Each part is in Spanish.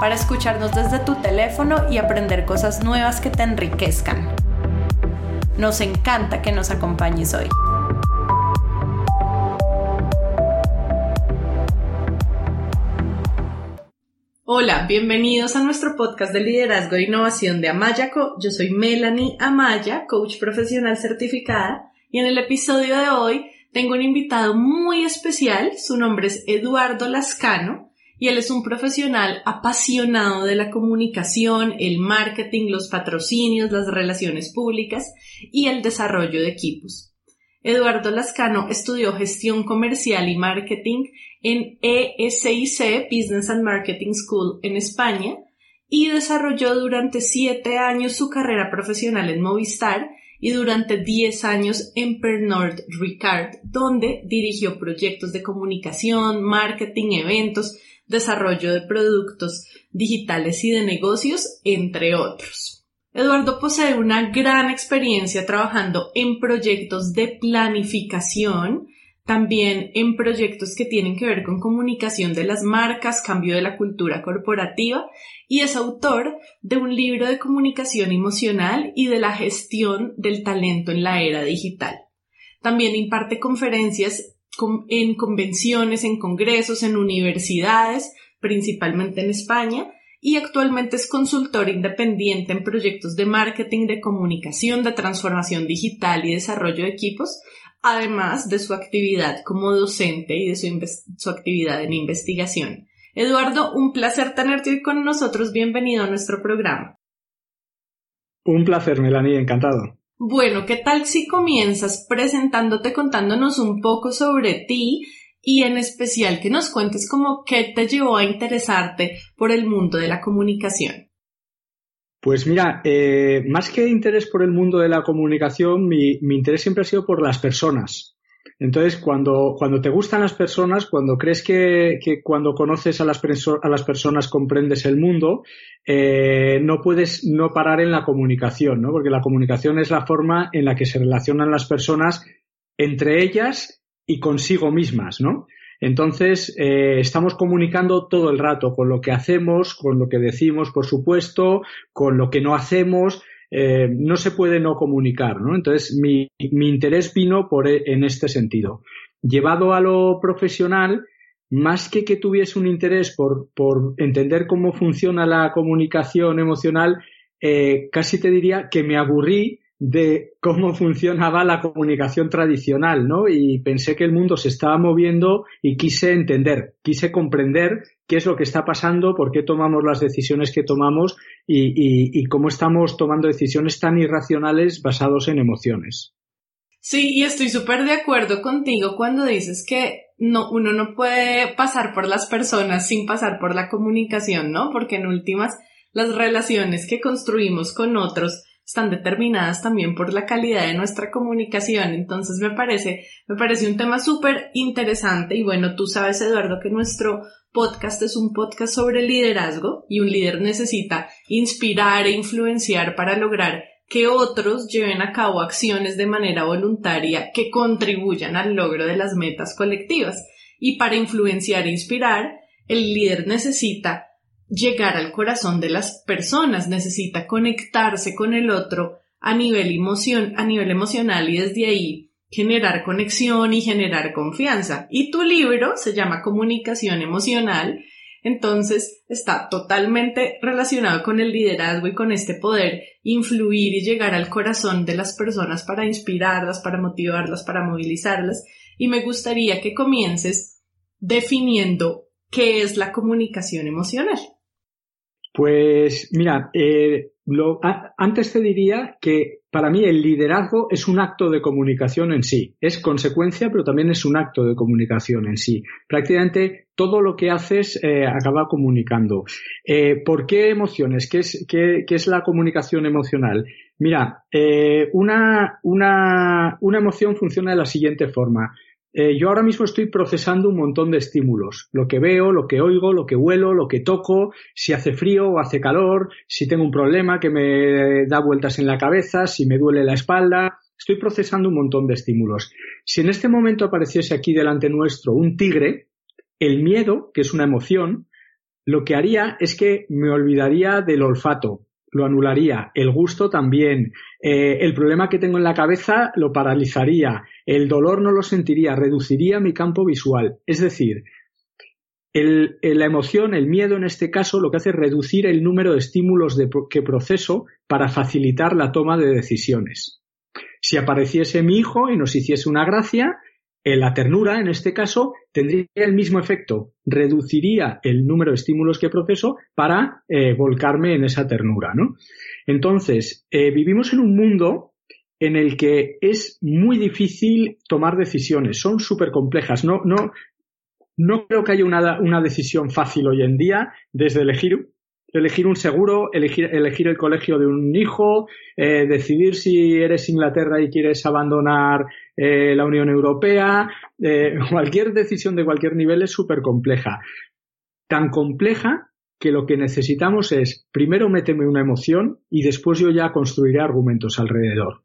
para escucharnos desde tu teléfono y aprender cosas nuevas que te enriquezcan. Nos encanta que nos acompañes hoy. Hola, bienvenidos a nuestro podcast de liderazgo e innovación de Amayaco. Yo soy Melanie Amaya, coach profesional certificada, y en el episodio de hoy tengo un invitado muy especial. Su nombre es Eduardo Lascano y él es un profesional apasionado de la comunicación, el marketing, los patrocinios, las relaciones públicas y el desarrollo de equipos. Eduardo Lascano estudió gestión comercial y marketing en ESIC, Business and Marketing School en España, y desarrolló durante siete años su carrera profesional en Movistar y durante diez años en Pernod Ricard, donde dirigió proyectos de comunicación, marketing, eventos, desarrollo de productos digitales y de negocios, entre otros. Eduardo posee una gran experiencia trabajando en proyectos de planificación, también en proyectos que tienen que ver con comunicación de las marcas, cambio de la cultura corporativa y es autor de un libro de comunicación emocional y de la gestión del talento en la era digital. También imparte conferencias en convenciones, en congresos, en universidades, principalmente en España, y actualmente es consultor independiente en proyectos de marketing, de comunicación, de transformación digital y desarrollo de equipos, además de su actividad como docente y de su, actividad en investigación. Eduardo, un placer tenerte con nosotros. Bienvenido a nuestro programa. Un placer, Melanie, encantado. Bueno, ¿qué tal si comienzas presentándote, contándonos un poco sobre ti y en especial que nos cuentes cómo qué te llevó a interesarte por el mundo de la comunicación? Pues mira, eh, más que interés por el mundo de la comunicación, mi, mi interés siempre ha sido por las personas. Entonces, cuando, cuando te gustan las personas, cuando crees que, que cuando conoces a las, a las personas comprendes el mundo, eh, no puedes no parar en la comunicación, ¿no? Porque la comunicación es la forma en la que se relacionan las personas entre ellas y consigo mismas, ¿no? Entonces, eh, estamos comunicando todo el rato con lo que hacemos, con lo que decimos, por supuesto, con lo que no hacemos, eh, no se puede no comunicar, ¿no? Entonces, mi, interés vino por, e, en este sentido. Llevado a lo profesional, más que que tuviese un interés por, por entender cómo funciona la comunicación emocional, eh, casi te diría que me aburrí de cómo funcionaba la comunicación tradicional, ¿no? Y pensé que el mundo se estaba moviendo y quise entender, quise comprender qué es lo que está pasando, por qué tomamos las decisiones que tomamos y, cómo estamos tomando decisiones tan irracionales basados en emociones. Sí, y estoy súper de acuerdo contigo cuando dices que no, uno no puede pasar por las personas sin pasar por la comunicación, ¿no? Porque en últimas, las relaciones que construimos con otros están determinadas también por la calidad de nuestra comunicación. Entonces me parece, me parece un tema súper interesante y bueno, tú sabes, Eduardo, que nuestro podcast es un podcast sobre liderazgo y un líder necesita inspirar e influenciar para lograr que otros lleven a cabo acciones de manera voluntaria que contribuyan al logro de las metas colectivas. Y para influenciar e inspirar, el líder necesita llegar al corazón de las personas, necesita conectarse con el otro a nivel, emoción, a nivel emocional y desde ahí generar conexión y generar confianza. Y tu libro se llama Comunicación Emocional, entonces está totalmente relacionado con el liderazgo y con este poder influir y llegar al corazón de las personas para inspirarlas, para motivarlas, para movilizarlas. Y me gustaría que comiences definiendo qué es la comunicación emocional. Pues mira, eh, antes te diría que para mí el liderazgo es un acto de comunicación en sí. Es consecuencia, pero también es un acto de comunicación en sí. Prácticamente todo lo que haces eh, acaba comunicando. Eh, ¿Por qué emociones? ¿Qué es, qué, es la comunicación emocional? Mira, una, una, una emoción funciona de la siguiente forma. Eh, yo ahora mismo estoy procesando un montón de estímulos. Lo que veo, lo que oigo, lo que huelo, lo que toco, si hace frío o hace calor, si tengo un problema que me da vueltas en la cabeza, si me duele la espalda. Estoy procesando un montón de estímulos. Si en este momento apareciese aquí delante nuestro un tigre, el miedo, que es una emoción, lo que haría es que me olvidaría del olfato, lo anularía, el gusto también, eh, el problema que tengo en la cabeza lo paralizaría, el dolor no lo sentiría, reduciría mi campo visual. Es decir, la emoción, el miedo en este caso, lo que hace es reducir el número de estímulos que proceso para facilitar la toma de decisiones. Si apareciese mi hijo y nos hiciese una gracia, eh, la ternura, en este caso, tendría el mismo efecto. Reduciría el número de estímulos que proceso para eh, volcarme en esa ternura, ¿no? Entonces, eh, vivimos en un mundo en el que es muy difícil tomar decisiones, son súper complejas. No, no, no creo que haya una, una decisión fácil hoy en día, desde elegir elegir un seguro, elegir, elegir el colegio de un hijo, eh, decidir si eres Inglaterra y quieres abandonar eh, la Unión Europea, eh, cualquier decisión de cualquier nivel es súper compleja. Tan compleja que lo que necesitamos es primero méteme una emoción y después yo ya construiré argumentos alrededor.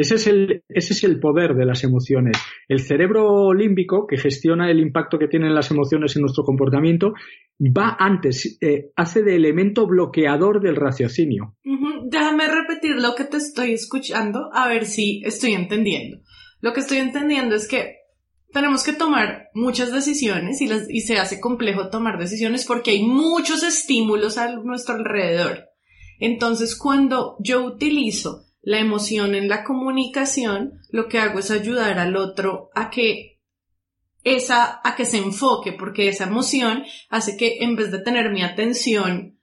Ese es, el, ese es el poder de las emociones. El cerebro límbico, que gestiona el impacto que tienen las emociones en nuestro comportamiento, va antes, eh, hace de elemento bloqueador del raciocinio. Déjame repetir lo que te estoy escuchando, a ver si estoy entendiendo. Lo que estoy entendiendo es que tenemos que tomar muchas decisiones y se hace complejo tomar decisiones porque hay muchos estímulos a nuestro alrededor. Entonces, cuando yo utilizo la emoción en la comunicación, lo que hago es ayudar al otro a que esa, a que se enfoque, porque esa emoción hace que en vez de tener mi atención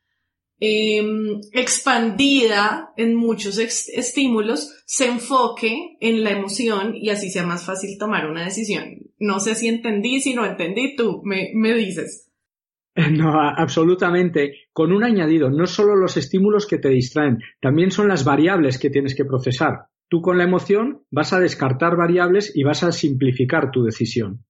em, expandida en muchos estímulos, se enfoque en la emoción y así sea más fácil tomar una decisión. No sé si entendí, si no entendí, tú me, me dices. No, absolutamente. Con un añadido, no solo los estímulos que te distraen, también son las variables que tienes que procesar. Tú con la emoción vas a descartar variables y vas a simplificar tu decisión.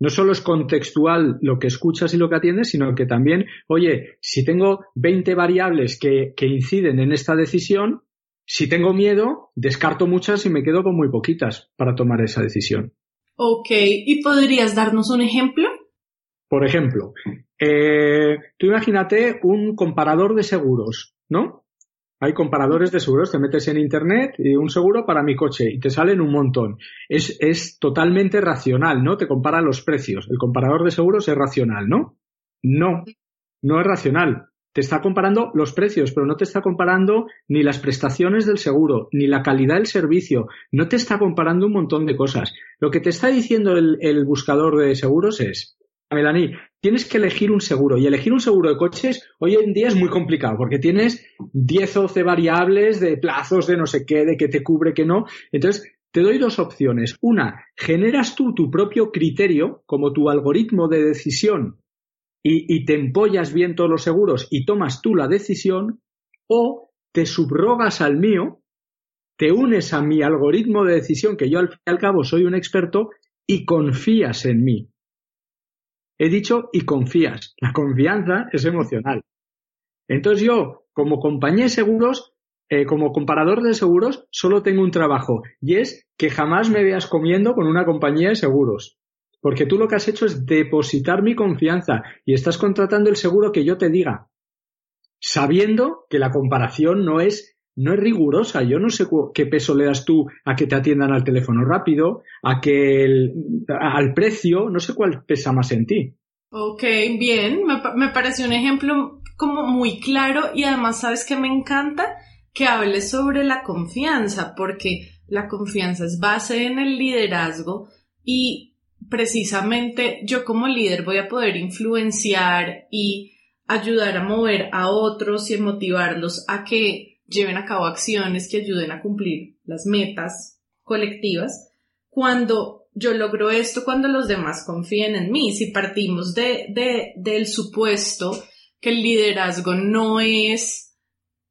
No solo es contextual lo que escuchas y lo que atiendes, sino que también, oye, si tengo 20 variables que, inciden en esta decisión, si tengo miedo, descarto muchas y me quedo con muy poquitas para tomar esa decisión. Ok, ¿y podrías darnos un ejemplo? Por ejemplo, eh, tú imagínate un comparador de seguros, ¿no? Hay comparadores de seguros, te metes en internet y un seguro para mi coche y te salen un montón. Es, es totalmente racional, ¿no? Te compara los precios. El comparador de seguros es racional, ¿no? No, no es racional. Te está comparando los precios, pero no te está comparando ni las prestaciones del seguro, ni la calidad del servicio. No te está comparando un montón de cosas. Lo que te está diciendo el buscador de seguros es, Melanie, tienes que elegir un seguro y elegir un seguro de coches hoy en día es muy complicado porque tienes 10 o 12 variables de plazos de no sé qué, de que te cubre, que no. Entonces, te doy dos opciones. Una, generas tú tu propio criterio como tu algoritmo de decisión y, y te empollas bien todos los seguros y tomas tú la decisión o te subrogas al mío, te unes a mi algoritmo de decisión que yo al fin y al cabo soy un experto y confías en mí. He dicho y confías. La confianza es emocional. Entonces yo, como compañía de seguros, eh, como comparador de seguros, solo tengo un trabajo y es que jamás me veas comiendo con una compañía de seguros. Porque tú lo que has hecho es depositar mi confianza y estás contratando el seguro que yo te diga, sabiendo que la comparación no es no es rigurosa. Yo no sé qué peso le das tú a que te atiendan al teléfono rápido, a que al precio, no sé cuál pesa más en ti. Ok, bien, me, me parece un ejemplo como muy claro y además sabes que me encanta que hables sobre la confianza, porque la confianza es base en el liderazgo y precisamente yo como líder voy a poder influenciar y ayudar a mover a otros y motivarlos a que lleven a cabo acciones que ayuden a cumplir las metas colectivas, cuando yo logro esto, cuando los demás confíen en mí, si partimos de, de, del supuesto que el liderazgo no es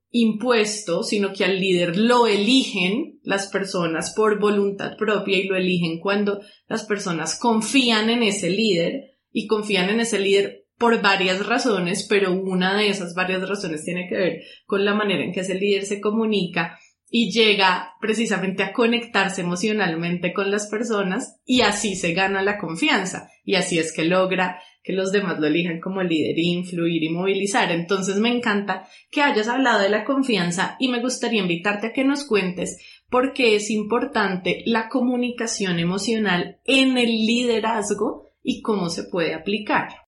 impuesto, sino que al líder lo eligen las personas por voluntad propia y lo eligen cuando las personas confían en ese líder y confían en ese líder por varias razones, pero una de esas varias razones tiene que ver con la manera en que ese líder se comunica y llega precisamente a conectarse emocionalmente con las personas y así se gana la confianza y así es que logra que los demás lo elijan como líder, influir y movilizar. Entonces me encanta que hayas hablado de la confianza y me gustaría invitarte a que nos cuentes por qué es importante la comunicación emocional en el liderazgo y cómo se puede aplicar.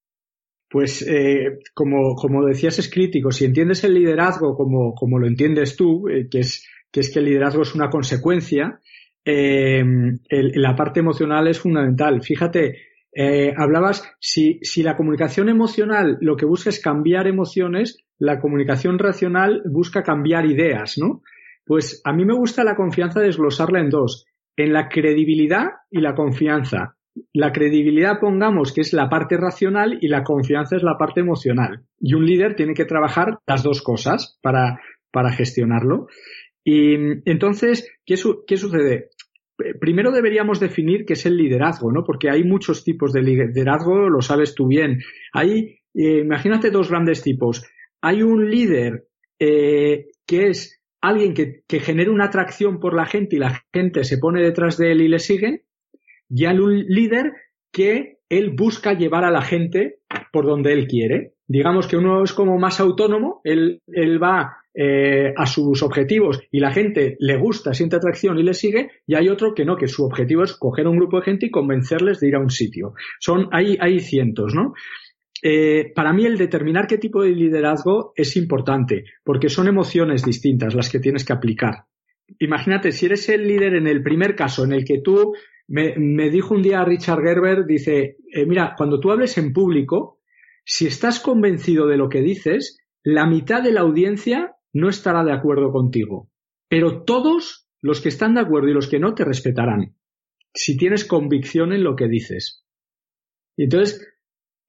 Pues eh, como, como, decías, es crítico. Si entiendes el liderazgo como, como lo entiendes tú, eh, que, es, que es que el liderazgo es una consecuencia, eh, la parte emocional es fundamental. Fíjate, eh, hablabas, si, si la comunicación emocional lo que busca es cambiar emociones, la comunicación racional busca cambiar ideas, ¿no? Pues a mí me gusta la confianza desglosarla en dos, en la credibilidad y la confianza. La credibilidad pongamos que es la parte racional y la confianza es la parte emocional. Y un líder tiene que trabajar las dos cosas para, para gestionarlo. Y entonces, ¿qué, ¿qué, sucede? primero deberíamos definir qué es el liderazgo, ¿no? Porque hay muchos tipos de liderazgo, lo sabes tú bien. Hay, eh, imagínate dos grandes tipos. Hay un líder eh, que es alguien que, que genera una atracción por la gente y la gente se pone detrás de él y le sigue. Y hay un líder que él busca llevar a la gente por donde él quiere. Digamos que uno es como más autónomo, él, él va eh, a sus objetivos y la gente le gusta, siente atracción y le sigue, y hay otro que no, que su objetivo es coger a un grupo de gente y convencerles de ir a un sitio. Son, hay, hay cientos, ¿no? Eh, para mí el determinar qué tipo de liderazgo es importante, porque son emociones distintas las que tienes que aplicar. Imagínate, si eres el líder en el primer caso, en el que tú, me, dijo un día Richard Gerber, dice, eh, mira, cuando tú hables en público, si estás convencido de lo que dices, la mitad de la audiencia no estará de acuerdo contigo, pero todos los que están de acuerdo y los que no te respetarán, si tienes convicción en lo que dices. Y entonces,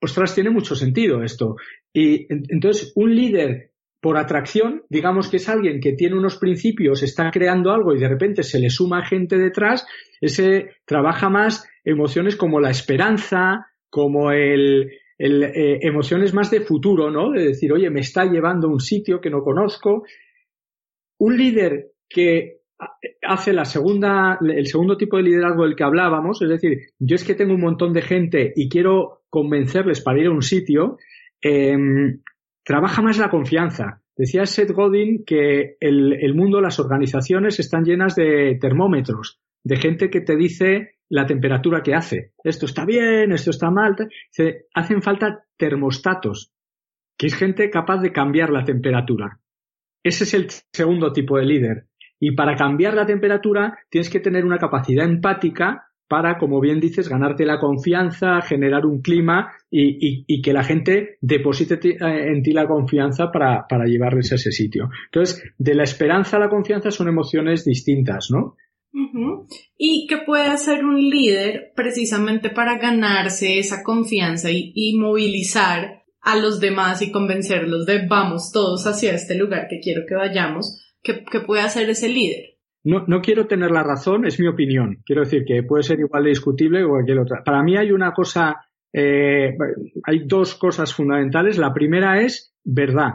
ostras, tiene mucho sentido esto. Y entonces, un líder por atracción, digamos que es alguien que tiene unos principios, está creando algo y de repente se le suma gente detrás, ese trabaja más emociones como la esperanza, como el, eh, emociones más de futuro, ¿no? De decir, oye, me está llevando a un sitio que no conozco. Un líder que hace la segunda, el segundo tipo de liderazgo del que hablábamos, es decir, yo es que tengo un montón de gente y quiero convencerles para ir a un sitio, em, trabaja más la confianza. Decía Seth Godin que el, mundo, las organizaciones están llenas de termómetros, de gente que te dice la temperatura que hace. Esto está bien, esto está mal. Se hacen falta termostatos, que es gente capaz de cambiar la temperatura. Ese es el segundo tipo de líder. Y para cambiar la temperatura tienes que tener una capacidad empática para, como bien dices, ganarte la confianza, generar un clima y, que la gente deposite en ti la confianza para, llevarles a ese sitio. Entonces, de la esperanza a la confianza son emociones distintas, ¿no? ¿Y qué puede hacer un líder precisamente para ganarse esa confianza y, movilizar a los demás y convencerlos de vamos todos hacia este lugar que quiero que vayamos? ¿Qué, puede hacer ese líder? No, no, quiero tener la razón, es mi opinión. Quiero decir que puede ser igual de discutible o cualquier otra. Para mí hay una cosa, eh, hay dos cosas fundamentales. La primera es verdad.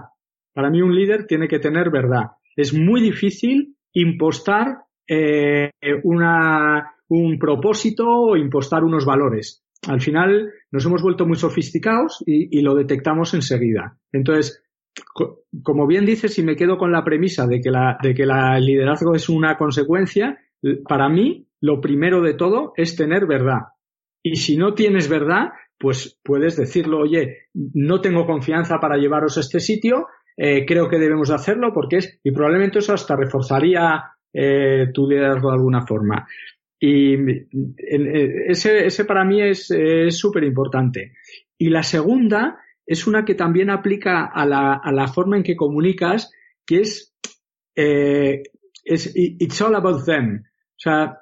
Para mí un líder tiene que tener verdad. Es muy difícil impostar eh, una, un propósito o impostar unos valores. Al final nos hemos vuelto muy sofisticados y, lo detectamos enseguida. Entonces, como bien dices, si me quedo con la premisa de que, la, de que el liderazgo es una consecuencia, para mí lo primero de todo es tener verdad. Y si no tienes verdad, pues puedes decirlo, oye, no tengo confianza para llevaros a este sitio, eh, creo que debemos hacerlo porque es, y probablemente eso hasta reforzaría eh, tu liderazgo de alguna forma. Y ese para mí es súper importante. Y la segunda es una que también aplica a la, forma en que comunicas, que es, eh, es it's all about them. O sea,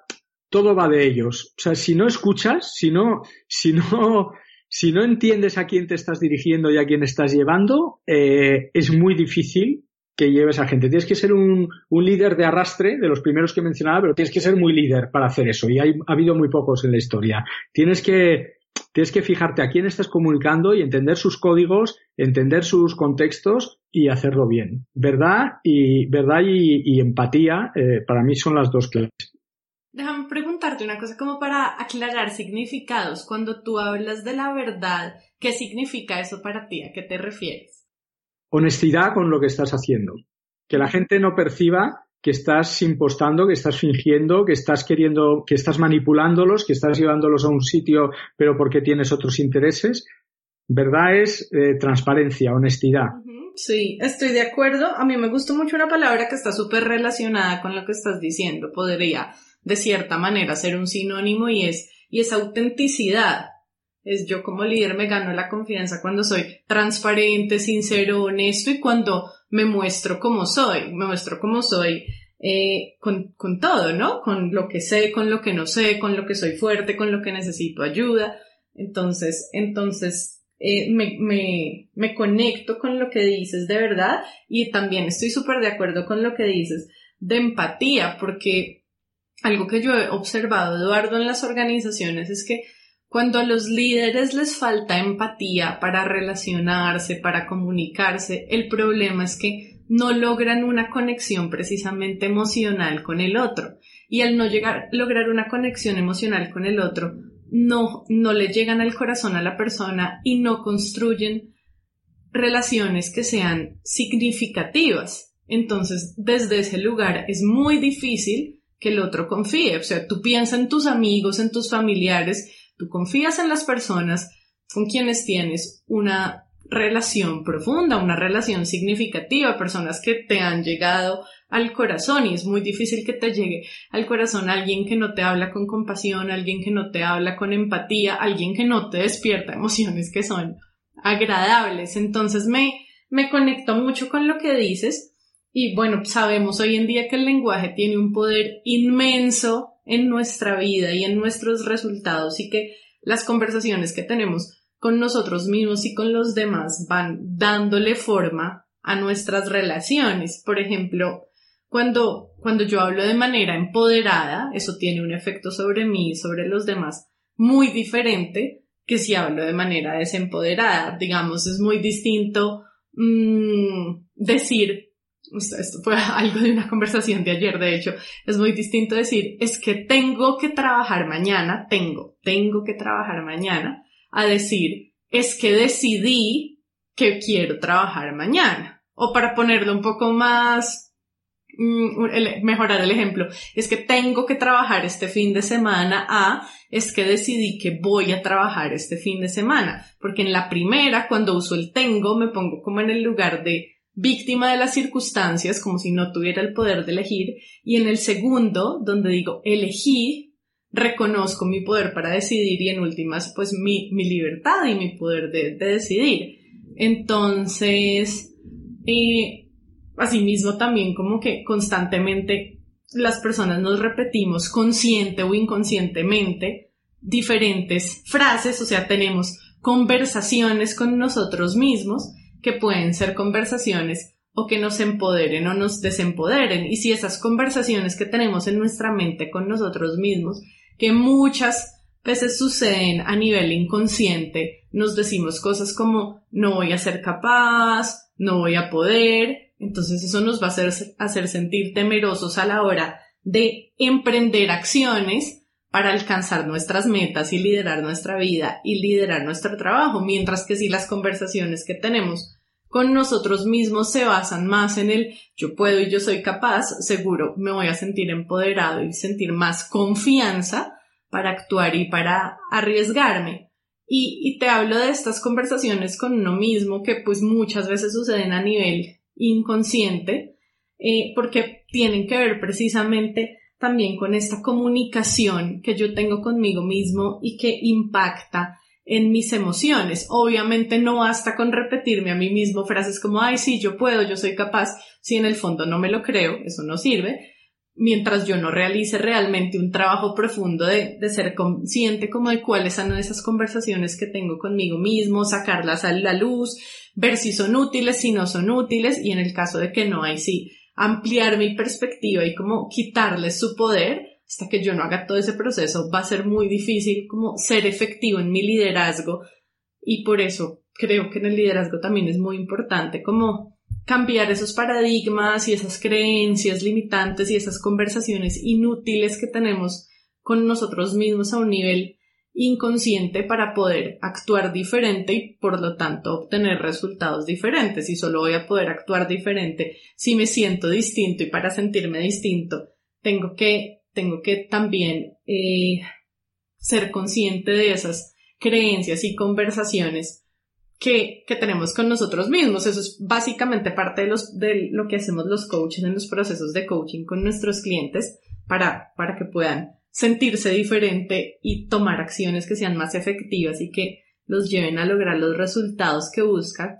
todo va de ellos. O sea, si no escuchas, si no, si no, si no entiendes a quién te estás dirigiendo y a quién estás llevando, eh, es muy difícil que lleves a gente. Tienes que ser un, un, líder de arrastre, de los primeros que mencionaba, pero tienes que ser muy líder para hacer eso. Y hay, ha habido muy pocos en la historia. Tienes que, tienes que fijarte a quién estás comunicando y entender sus códigos, entender sus contextos y hacerlo bien. Verdad y, verdad y, empatía, eh, para mí son las dos claves. Déjame preguntarte una cosa como para aclarar significados. Cuando tú hablas de la verdad, ¿qué significa eso para ti? ¿A qué te refieres? Honestidad con lo que estás haciendo. Que la gente no perciba que estás impostando, que estás fingiendo, que estás queriendo, que estás manipulándolos, que estás llevándolos a un sitio, pero porque tienes otros intereses. Verdad es eh, transparencia, honestidad. Sí, estoy de acuerdo. A mí me gustó mucho una palabra que está súper relacionada con lo que estás diciendo. Podría de cierta manera ser un sinónimo y es, y es autenticidad. Es yo como líder me gano la confianza cuando soy transparente, sincero, honesto y cuando me muestro como soy, me muestro como soy eh, con, con todo, ¿no? Con lo que sé, con lo que no sé, con lo que soy fuerte, con lo que necesito ayuda. Entonces, entonces eh, me, me, me, conecto con lo que dices de verdad y también estoy súper de acuerdo con lo que dices de empatía, porque algo que yo he observado, Eduardo, en las organizaciones es que cuando a los líderes les falta empatía para relacionarse, para comunicarse, el problema es que no logran una conexión precisamente emocional con el otro. Y al no llegar, lograr una conexión emocional con el otro, no, no le llegan al corazón a la persona y no construyen relaciones que sean significativas. Entonces, desde ese lugar es muy difícil que el otro confíe. O sea, tú piensas en tus amigos, en tus familiares, tú confías en las personas con quienes tienes una relación profunda, una relación significativa, personas que te han llegado al corazón y es muy difícil que te llegue al corazón alguien que no te habla con compasión, alguien que no te habla con empatía, alguien que no te despierta emociones que son agradables. Entonces me, me conecto mucho con lo que dices y bueno, sabemos hoy en día que el lenguaje tiene un poder inmenso en nuestra vida y en nuestros resultados y que las conversaciones que tenemos con nosotros mismos y con los demás van dándole forma a nuestras relaciones. Por ejemplo, cuando, cuando yo hablo de manera empoderada, eso tiene un efecto sobre mí y sobre los demás muy diferente que si hablo de manera desempoderada. Digamos, es muy distinto mmm, decir esto fue algo de una conversación de ayer, de hecho, es muy distinto decir, es que tengo que trabajar mañana, tengo, tengo que trabajar mañana, a decir, es que decidí que quiero trabajar mañana. O para ponerlo un poco más, mm, mejorar el ejemplo, es que tengo que trabajar este fin de semana a, es que decidí que voy a trabajar este fin de semana. Porque en la primera, cuando uso el tengo, me pongo como en el lugar de víctima de las circunstancias, como si no tuviera el poder de elegir, y en el segundo, donde digo elegí, reconozco mi poder para decidir y en últimas, pues mi, mi libertad y mi poder de, decidir. Entonces, eh, asimismo también como que constantemente las personas nos repetimos consciente o inconscientemente diferentes frases, o sea, tenemos conversaciones con nosotros mismos que pueden ser conversaciones o que nos empoderen o nos desempoderen. Y si esas conversaciones que tenemos en nuestra mente con nosotros mismos, que muchas veces suceden a nivel inconsciente, nos decimos cosas como no voy a ser capaz, no voy a poder, entonces eso nos va a hacer, hacer sentir temerosos a la hora de emprender acciones para alcanzar nuestras metas y liderar nuestra vida y liderar nuestro trabajo, mientras que si las conversaciones que tenemos con nosotros mismos se basan más en el yo puedo y yo soy capaz, seguro me voy a sentir empoderado y sentir más confianza para actuar y para arriesgarme. Y, te hablo de estas conversaciones con uno mismo que pues muchas veces suceden a nivel inconsciente, eh, porque tienen que ver precisamente también con esta comunicación que yo tengo conmigo mismo y que impacta en mis emociones. Obviamente no basta con repetirme a mí mismo frases como, ay, sí, yo puedo, yo soy capaz, si en el fondo no me lo creo, eso no sirve, mientras yo no realice realmente un trabajo profundo de, de, ser consciente como de cuáles son esas conversaciones que tengo conmigo mismo, sacarlas a la luz, ver si son útiles, si no son útiles, y en el caso de que no hay, sí, ampliar mi perspectiva y como quitarles su poder, hasta que yo no haga todo ese proceso, va a ser muy difícil como ser efectivo en mi liderazgo. Y por eso creo que en el liderazgo también es muy importante como cambiar esos paradigmas y esas creencias limitantes y esas conversaciones inútiles que tenemos con nosotros mismos a un nivel inconsciente para poder actuar diferente y por lo tanto obtener resultados diferentes. Y solo voy a poder actuar diferente si me siento distinto y para sentirme distinto tengo que tengo que también eh, ser consciente de esas creencias y conversaciones que, que, tenemos con nosotros mismos. Eso es básicamente parte de, los, de lo que hacemos los coaches en los procesos de coaching con nuestros clientes para, para que puedan sentirse diferente y tomar acciones que sean más efectivas y que los lleven a lograr los resultados que buscan.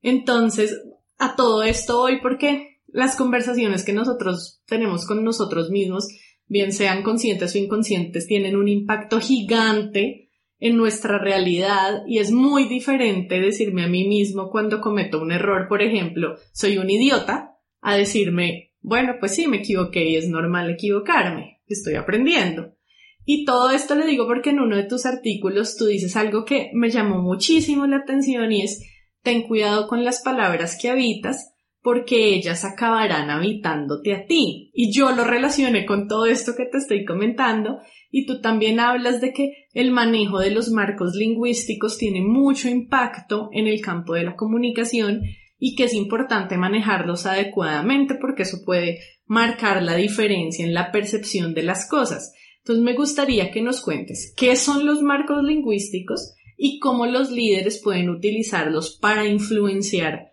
Entonces, a todo esto hoy, porque las conversaciones que nosotros tenemos con nosotros mismos bien sean conscientes o inconscientes, tienen un impacto gigante en nuestra realidad y es muy diferente decirme a mí mismo cuando cometo un error, por ejemplo, soy un idiota, a decirme, bueno, pues sí, me equivoqué y es normal equivocarme, estoy aprendiendo. Y todo esto le digo porque en uno de tus artículos tú dices algo que me llamó muchísimo la atención y es, ten cuidado con las palabras que habitas porque ellas acabarán habitándote a ti. Y yo lo relacioné con todo esto que te estoy comentando y tú también hablas de que el manejo de los marcos lingüísticos tiene mucho impacto en el campo de la comunicación y que es importante manejarlos adecuadamente porque eso puede marcar la diferencia en la percepción de las cosas. Entonces me gustaría que nos cuentes qué son los marcos lingüísticos y cómo los líderes pueden utilizarlos para influenciar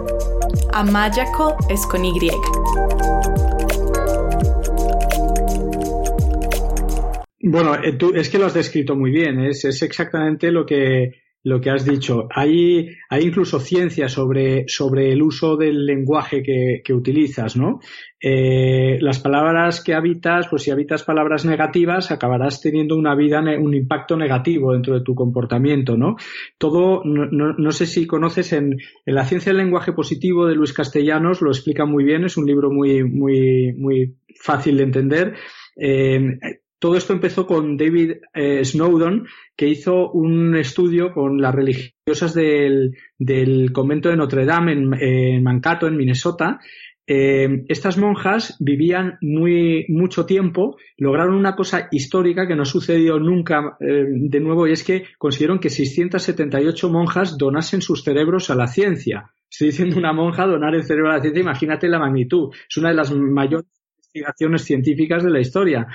Amayaco es con Y. Bueno, eh, tú, es que lo has descrito muy bien, es, es exactamente lo que, lo que has dicho. Hay, hay incluso ciencia sobre, sobre el uso del lenguaje que, que utilizas, ¿no? Eh, las palabras que habitas, pues si habitas palabras negativas, acabarás teniendo una vida, un impacto negativo dentro de tu comportamiento, ¿no? Todo, no, no, sé si conoces en, en, La ciencia del lenguaje positivo de Luis Castellanos, lo explica muy bien, es un libro muy, muy, muy fácil de entender. Eh, todo esto empezó con David eh, Snowden, que hizo un estudio con las religiosas del, convento de Notre Dame en, Mankato, en Minnesota. Eh, estas monjas vivían muy mucho tiempo, lograron una cosa histórica que no sucedió nunca eh, de nuevo y es que consiguieron que 678 monjas donasen sus cerebros a la ciencia. Estoy diciendo una monja donar el cerebro a la ciencia, imagínate la magnitud. Es una de las mayores investigaciones científicas de la historia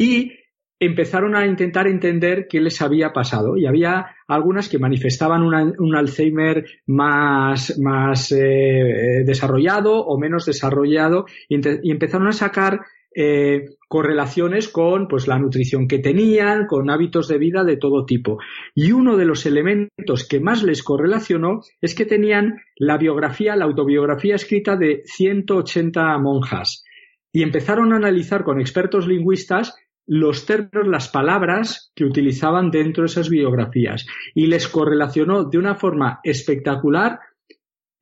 y empezaron a intentar entender qué les había pasado. Y había algunas que manifestaban un Alzheimer más, más eh, desarrollado o menos desarrollado y, empezaron a sacar eh, correlaciones con pues, la nutrición que tenían, con hábitos de vida de todo tipo. Y uno de los elementos que más les correlacionó es que tenían la biografía, la autobiografía escrita de 180 monjas. Y empezaron a analizar con expertos lingüistas los términos, las palabras que utilizaban dentro de esas biografías y les correlacionó de una forma espectacular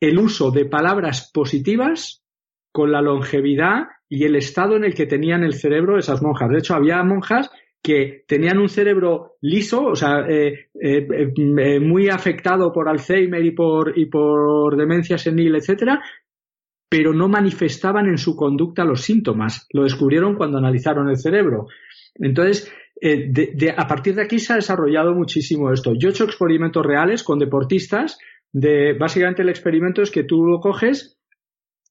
el uso de palabras positivas con la longevidad y el estado en el que tenían el cerebro esas monjas. De hecho, había monjas que tenían un cerebro liso, o sea, eh, eh, eh, muy afectado por Alzheimer y por, y por demencia senil, etcétera, pero no manifestaban en su conducta los síntomas. Lo descubrieron cuando analizaron el cerebro. Entonces, eh, a partir de aquí se ha desarrollado muchísimo esto. Yo he hecho experimentos reales con deportistas. De, básicamente el experimento es que tú lo coges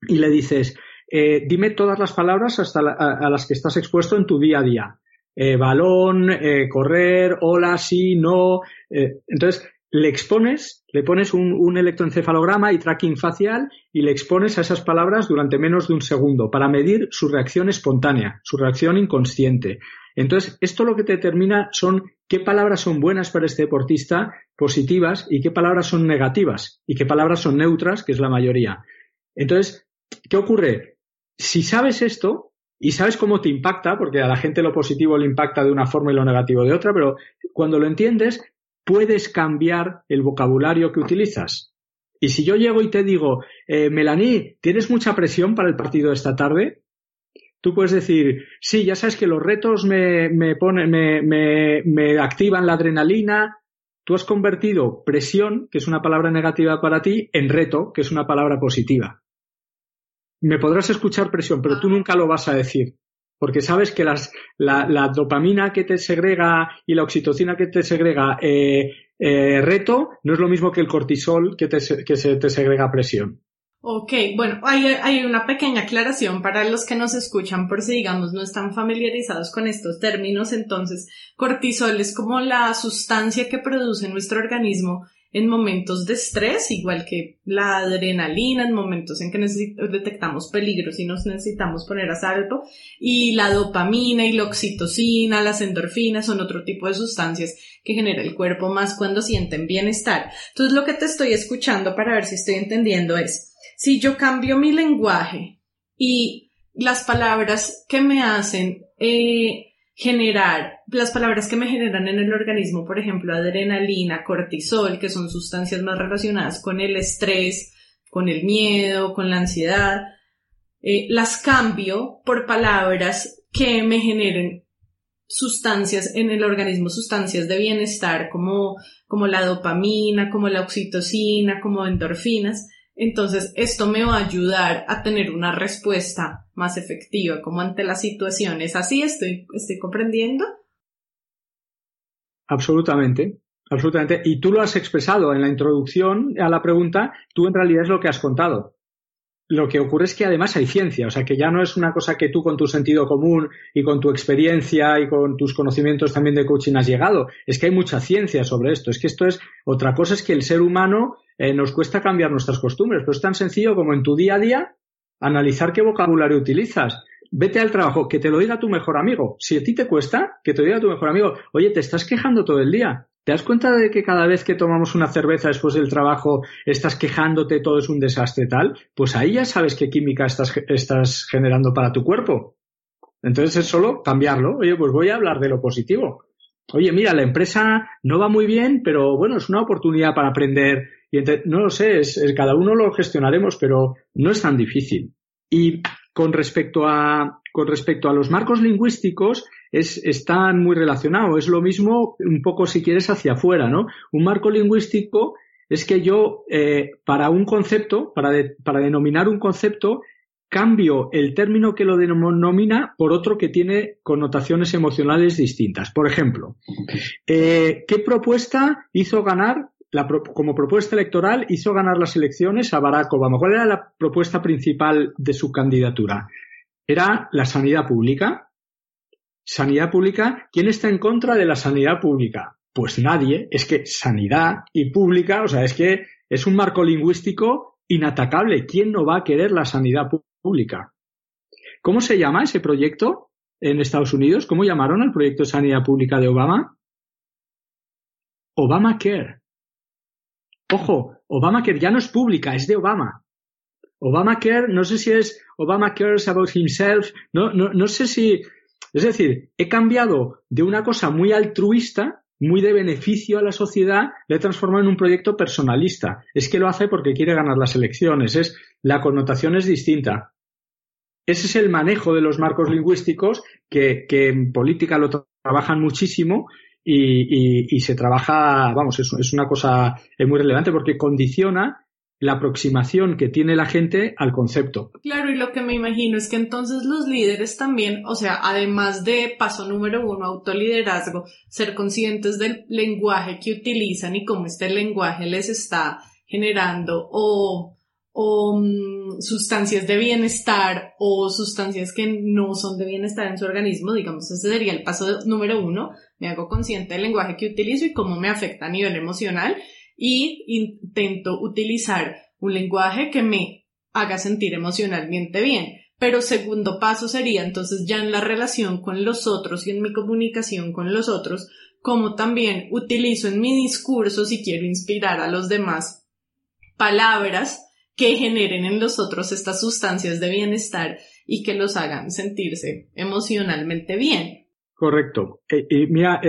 y le dices, eh, dime todas las palabras hasta a, las que estás expuesto en tu día a día. Eh, balón, correr, hola, sí, no. entonces, le expones, le pones un, electroencefalograma y tracking facial y le expones a esas palabras durante menos de un segundo para medir su reacción espontánea, su reacción inconsciente. Entonces, esto lo que te determina son qué palabras son buenas para este deportista, positivas, y qué palabras son negativas, y qué palabras son neutras, que es la mayoría. Entonces, ¿qué ocurre? Si sabes esto, y sabes cómo te impacta, porque a la gente lo positivo le impacta de una forma y lo negativo de otra, pero cuando lo entiendes, puedes cambiar el vocabulario que utilizas. Y si yo llego y te digo, eh, Melanie, ¿tienes mucha presión para el partido de esta tarde? Tú puedes decir, sí, ya sabes que los retos me, me, me, me activan la adrenalina. Tú has convertido presión, que es una palabra negativa para ti, en reto, que es una palabra positiva. Me podrás escuchar presión, pero tú nunca lo vas a decir porque sabes que las, la, dopamina que te segrega y la oxitocina que te segrega eh, eh, reto no es lo mismo que el cortisol que, te, que se te segrega presión. Ok, bueno, hay, hay, una pequeña aclaración para los que nos escuchan por si, digamos, no están familiarizados con estos términos. Entonces, cortisol es como la sustancia que produce nuestro organismo en momentos de estrés, igual que la adrenalina, en momentos en que detectamos peligros y nos necesitamos poner a salvo, y la dopamina y la oxitocina, las endorfinas son otro tipo de sustancias que genera el cuerpo más cuando sienten bienestar. Entonces lo que te estoy escuchando para ver si estoy entendiendo es, si yo cambio mi lenguaje y las palabras que me hacen eh, generar las palabras que me generan en el organismo, por ejemplo, adrenalina, cortisol, que son sustancias más relacionadas con el estrés, con el miedo, con la ansiedad, eh, las cambio por palabras que me generen sustancias en el organismo, sustancias de bienestar como, como la dopamina, como la oxitocina, como endorfinas, entonces, esto me va a ayudar a tener una respuesta más efectiva como ante las situaciones. ¿Así estoy, estoy comprendiendo? Absolutamente, absolutamente. Y tú lo has expresado en la introducción a la pregunta, tú en realidad es lo que has contado. Lo que ocurre es que además hay ciencia, o sea que ya no es una cosa que tú con tu sentido común y con tu experiencia y con tus conocimientos también de coaching has llegado. Es que hay mucha ciencia sobre esto. Es que esto es otra cosa es que el ser humano eh, nos cuesta cambiar nuestras costumbres, pero es tan sencillo como en tu día a día analizar qué vocabulario utilizas. Vete al trabajo, que te lo diga tu mejor amigo. Si a ti te cuesta, que te lo diga tu mejor amigo. Oye, te estás quejando todo el día. ¿Te das cuenta de que cada vez que tomamos una cerveza después del trabajo estás quejándote, todo es un desastre tal? Pues ahí ya sabes qué química estás, estás generando para tu cuerpo. Entonces es solo cambiarlo. Oye, pues voy a hablar de lo positivo. Oye, mira, la empresa no va muy bien, pero bueno, es una oportunidad para aprender y no lo sé, es, cada uno lo gestionaremos, pero no es tan difícil. Y con respecto a, con respecto a los marcos lingüísticos, es, están muy relacionados. Es lo mismo un poco si quieres hacia afuera, ¿no? Un marco lingüístico es que yo, eh, para un concepto, para, para denominar un concepto, cambio el término que lo denomina por otro que tiene connotaciones emocionales distintas. Por ejemplo, eh, ¿qué propuesta hizo ganar como propuesta electoral hizo ganar las elecciones a Barack Obama. ¿Cuál era la propuesta principal de su candidatura? Era la sanidad pública. Sanidad pública. ¿Quién está en contra de la sanidad pública? Pues nadie. Es que sanidad y pública, o sea, es que es un marco lingüístico inatacable. ¿Quién no va a querer la sanidad pública? ¿Cómo se llama ese proyecto en Estados Unidos? ¿Cómo llamaron al proyecto de sanidad pública de Obama? Obamacare. Ojo, Obamacare ya no es pública, es de Obama. Obamacare, no sé si es Obama cares about himself, no, no, no sé si, es decir, he cambiado de una cosa muy altruista, muy de beneficio a la sociedad, le he transformado en un proyecto personalista. Es que lo hace porque quiere ganar las elecciones, es, la connotación es distinta. Ese es el manejo de los marcos lingüísticos que, que en política lo trabajan muchísimo y, se trabaja, vamos, es, es una cosa muy relevante porque condiciona la aproximación que tiene la gente al concepto. Claro, y lo que me imagino es que entonces los líderes también, o sea, además de paso número uno, autoliderazgo, ser conscientes del lenguaje que utilizan y cómo este lenguaje les está generando o, o mm, sustancias de bienestar o sustancias que no son de bienestar en su organismo, digamos, ese sería el paso número uno, me hago consciente del lenguaje que utilizo y cómo me afecta a nivel emocional y intento utilizar un lenguaje que me haga sentir emocionalmente bien. Pero segundo paso sería entonces ya en la relación con los otros y en mi comunicación con los otros, como también utilizo en mi discurso si quiero inspirar a los demás palabras que generen en los otros estas sustancias de bienestar y que los hagan sentirse emocionalmente bien. Correcto. Eh, mira,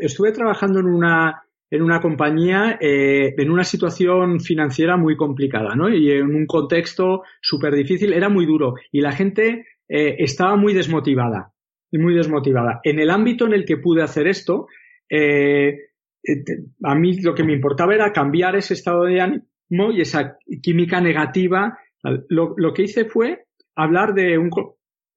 estuve trabajando en una en una compañía eh, en una situación financiera muy complicada, ¿no? Y en un contexto súper difícil, era muy duro y la gente eh, estaba muy desmotivada, muy desmotivada. En el ámbito en el que pude hacer esto, eh, a mí lo que me importaba era cambiar ese estado de ánimo y esa química negativa. Lo, que hice fue hablar de un,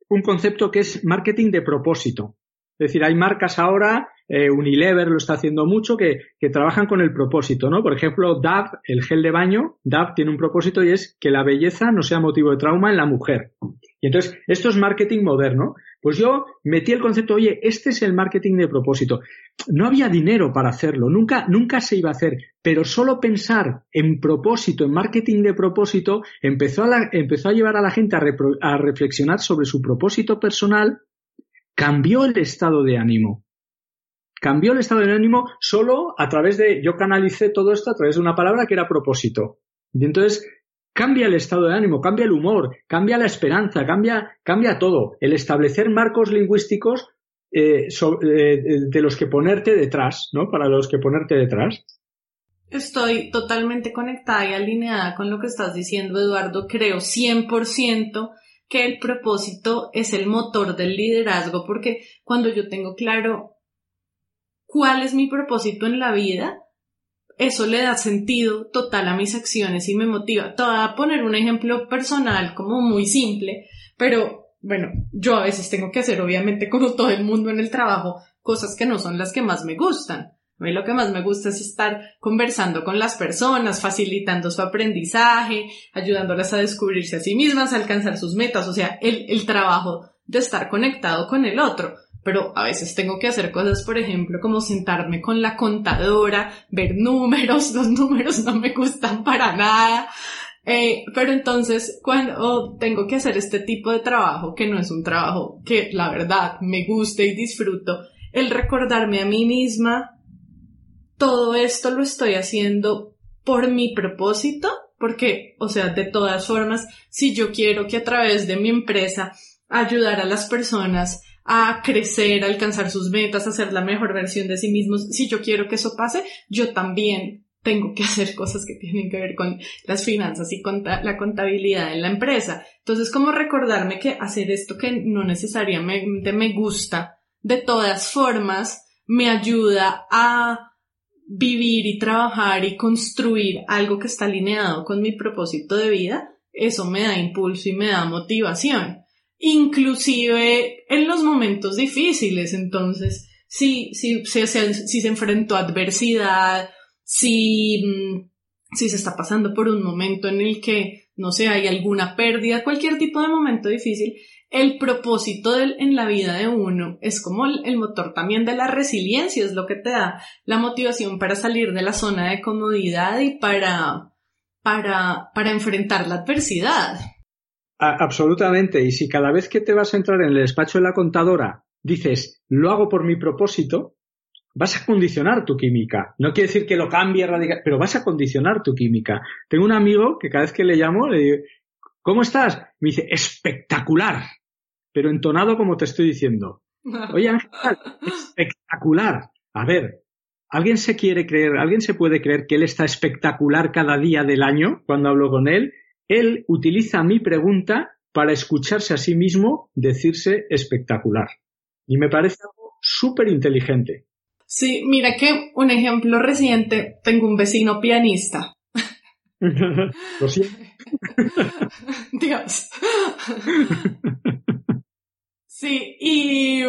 un concepto que es marketing de propósito. Es decir, hay marcas ahora eh, Unilever lo está haciendo mucho, que, que, trabajan con el propósito, ¿no? Por ejemplo, DAV, el gel de baño, DAV tiene un propósito y es que la belleza no sea motivo de trauma en la mujer. Y entonces, esto es marketing moderno. Pues yo metí el concepto, oye, este es el marketing de propósito. No había dinero para hacerlo, nunca, nunca se iba a hacer, pero solo pensar en propósito, en marketing de propósito, empezó a, empezó a llevar a la gente a, a reflexionar sobre su propósito personal, cambió el estado de ánimo cambió el estado de ánimo solo a través de, yo canalicé todo esto a través de una palabra que era propósito. Y entonces cambia el estado de ánimo, cambia el humor, cambia la esperanza, cambia, cambia todo. El establecer marcos lingüísticos eh, eh, de los que ponerte detrás, ¿no? Para los que ponerte detrás. Estoy totalmente conectada y alineada con lo que estás diciendo, Eduardo. Creo 100% que el propósito es el motor del liderazgo, porque cuando yo tengo claro cuál es mi propósito en la vida, eso le da sentido total a mis acciones y me motiva. Te voy a poner un ejemplo personal como muy simple, pero bueno, yo a veces tengo que hacer, obviamente, como todo el mundo en el trabajo, cosas que no son las que más me gustan. A mí lo que más me gusta es estar conversando con las personas, facilitando su aprendizaje, ayudándolas a descubrirse a sí mismas, a alcanzar sus metas, o sea, el, el trabajo de estar conectado con el otro pero a veces tengo que hacer cosas, por ejemplo, como sentarme con la contadora, ver números, los números no me gustan para nada. Eh, pero entonces, cuando tengo que hacer este tipo de trabajo, que no es un trabajo que la verdad me guste y disfruto, el recordarme a mí misma, todo esto lo estoy haciendo por mi propósito, porque, o sea, de todas formas, si yo quiero que a través de mi empresa ayudar a las personas a crecer, a alcanzar sus metas, a ser la mejor versión de sí mismos. Si yo quiero que eso pase, yo también tengo que hacer cosas que tienen que ver con las finanzas y con la contabilidad en la empresa. Entonces, como recordarme que hacer esto que no necesariamente me gusta, de todas formas, me ayuda a vivir y trabajar y construir algo que está alineado con mi propósito de vida, eso me da impulso y me da motivación inclusive en los momentos difíciles. Entonces, si, si, si, se enfrentó a adversidad, si, mm, si se está pasando por un momento en el que, no sé, hay alguna pérdida, cualquier tipo de momento difícil, el propósito en la vida de uno es como el, el, motor también de la resiliencia, es lo que te da la motivación para salir de la zona de comodidad y para, para, para enfrentar la adversidad absolutamente. Y si cada vez que te vas a entrar en el despacho de la contadora dices, lo hago por mi propósito, vas a condicionar tu química. No quiere decir que lo cambie radical, pero vas a condicionar tu química. Tengo un amigo que cada vez que le llamo le digo, ¿cómo estás? Me dice, espectacular, pero entonado como te estoy diciendo. Oye, Ángel, espectacular. A ver, ¿alguien se quiere creer, alguien se puede creer que él está espectacular cada día del año cuando hablo con él? Él utiliza mi pregunta para escucharse a sí mismo decirse espectacular. Y me parece algo súper inteligente. Sí, mira que un ejemplo reciente, tengo un vecino pianista. Lo siento. Dios. Sí, y,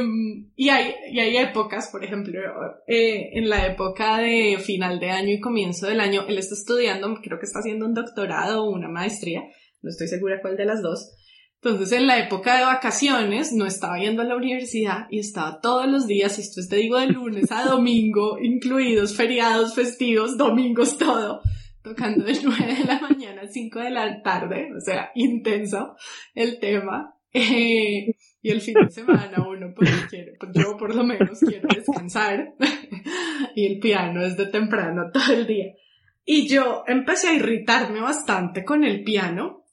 y, hay, y hay épocas, por ejemplo, eh, en la época de final de año y comienzo del año, él está estudiando, creo que está haciendo un doctorado o una maestría, no estoy segura cuál de las dos. Entonces, en la época de vacaciones, no estaba yendo a la universidad y estaba todos los días, esto es te digo de lunes a domingo, incluidos feriados, festivos, domingos, todo, tocando de 9 de la mañana a 5 de la tarde, o sea, intenso el tema. Eh, y el fin de semana uno pues pues yo por lo menos quiero descansar y el piano es de temprano todo el día. Y yo empecé a irritarme bastante con el piano,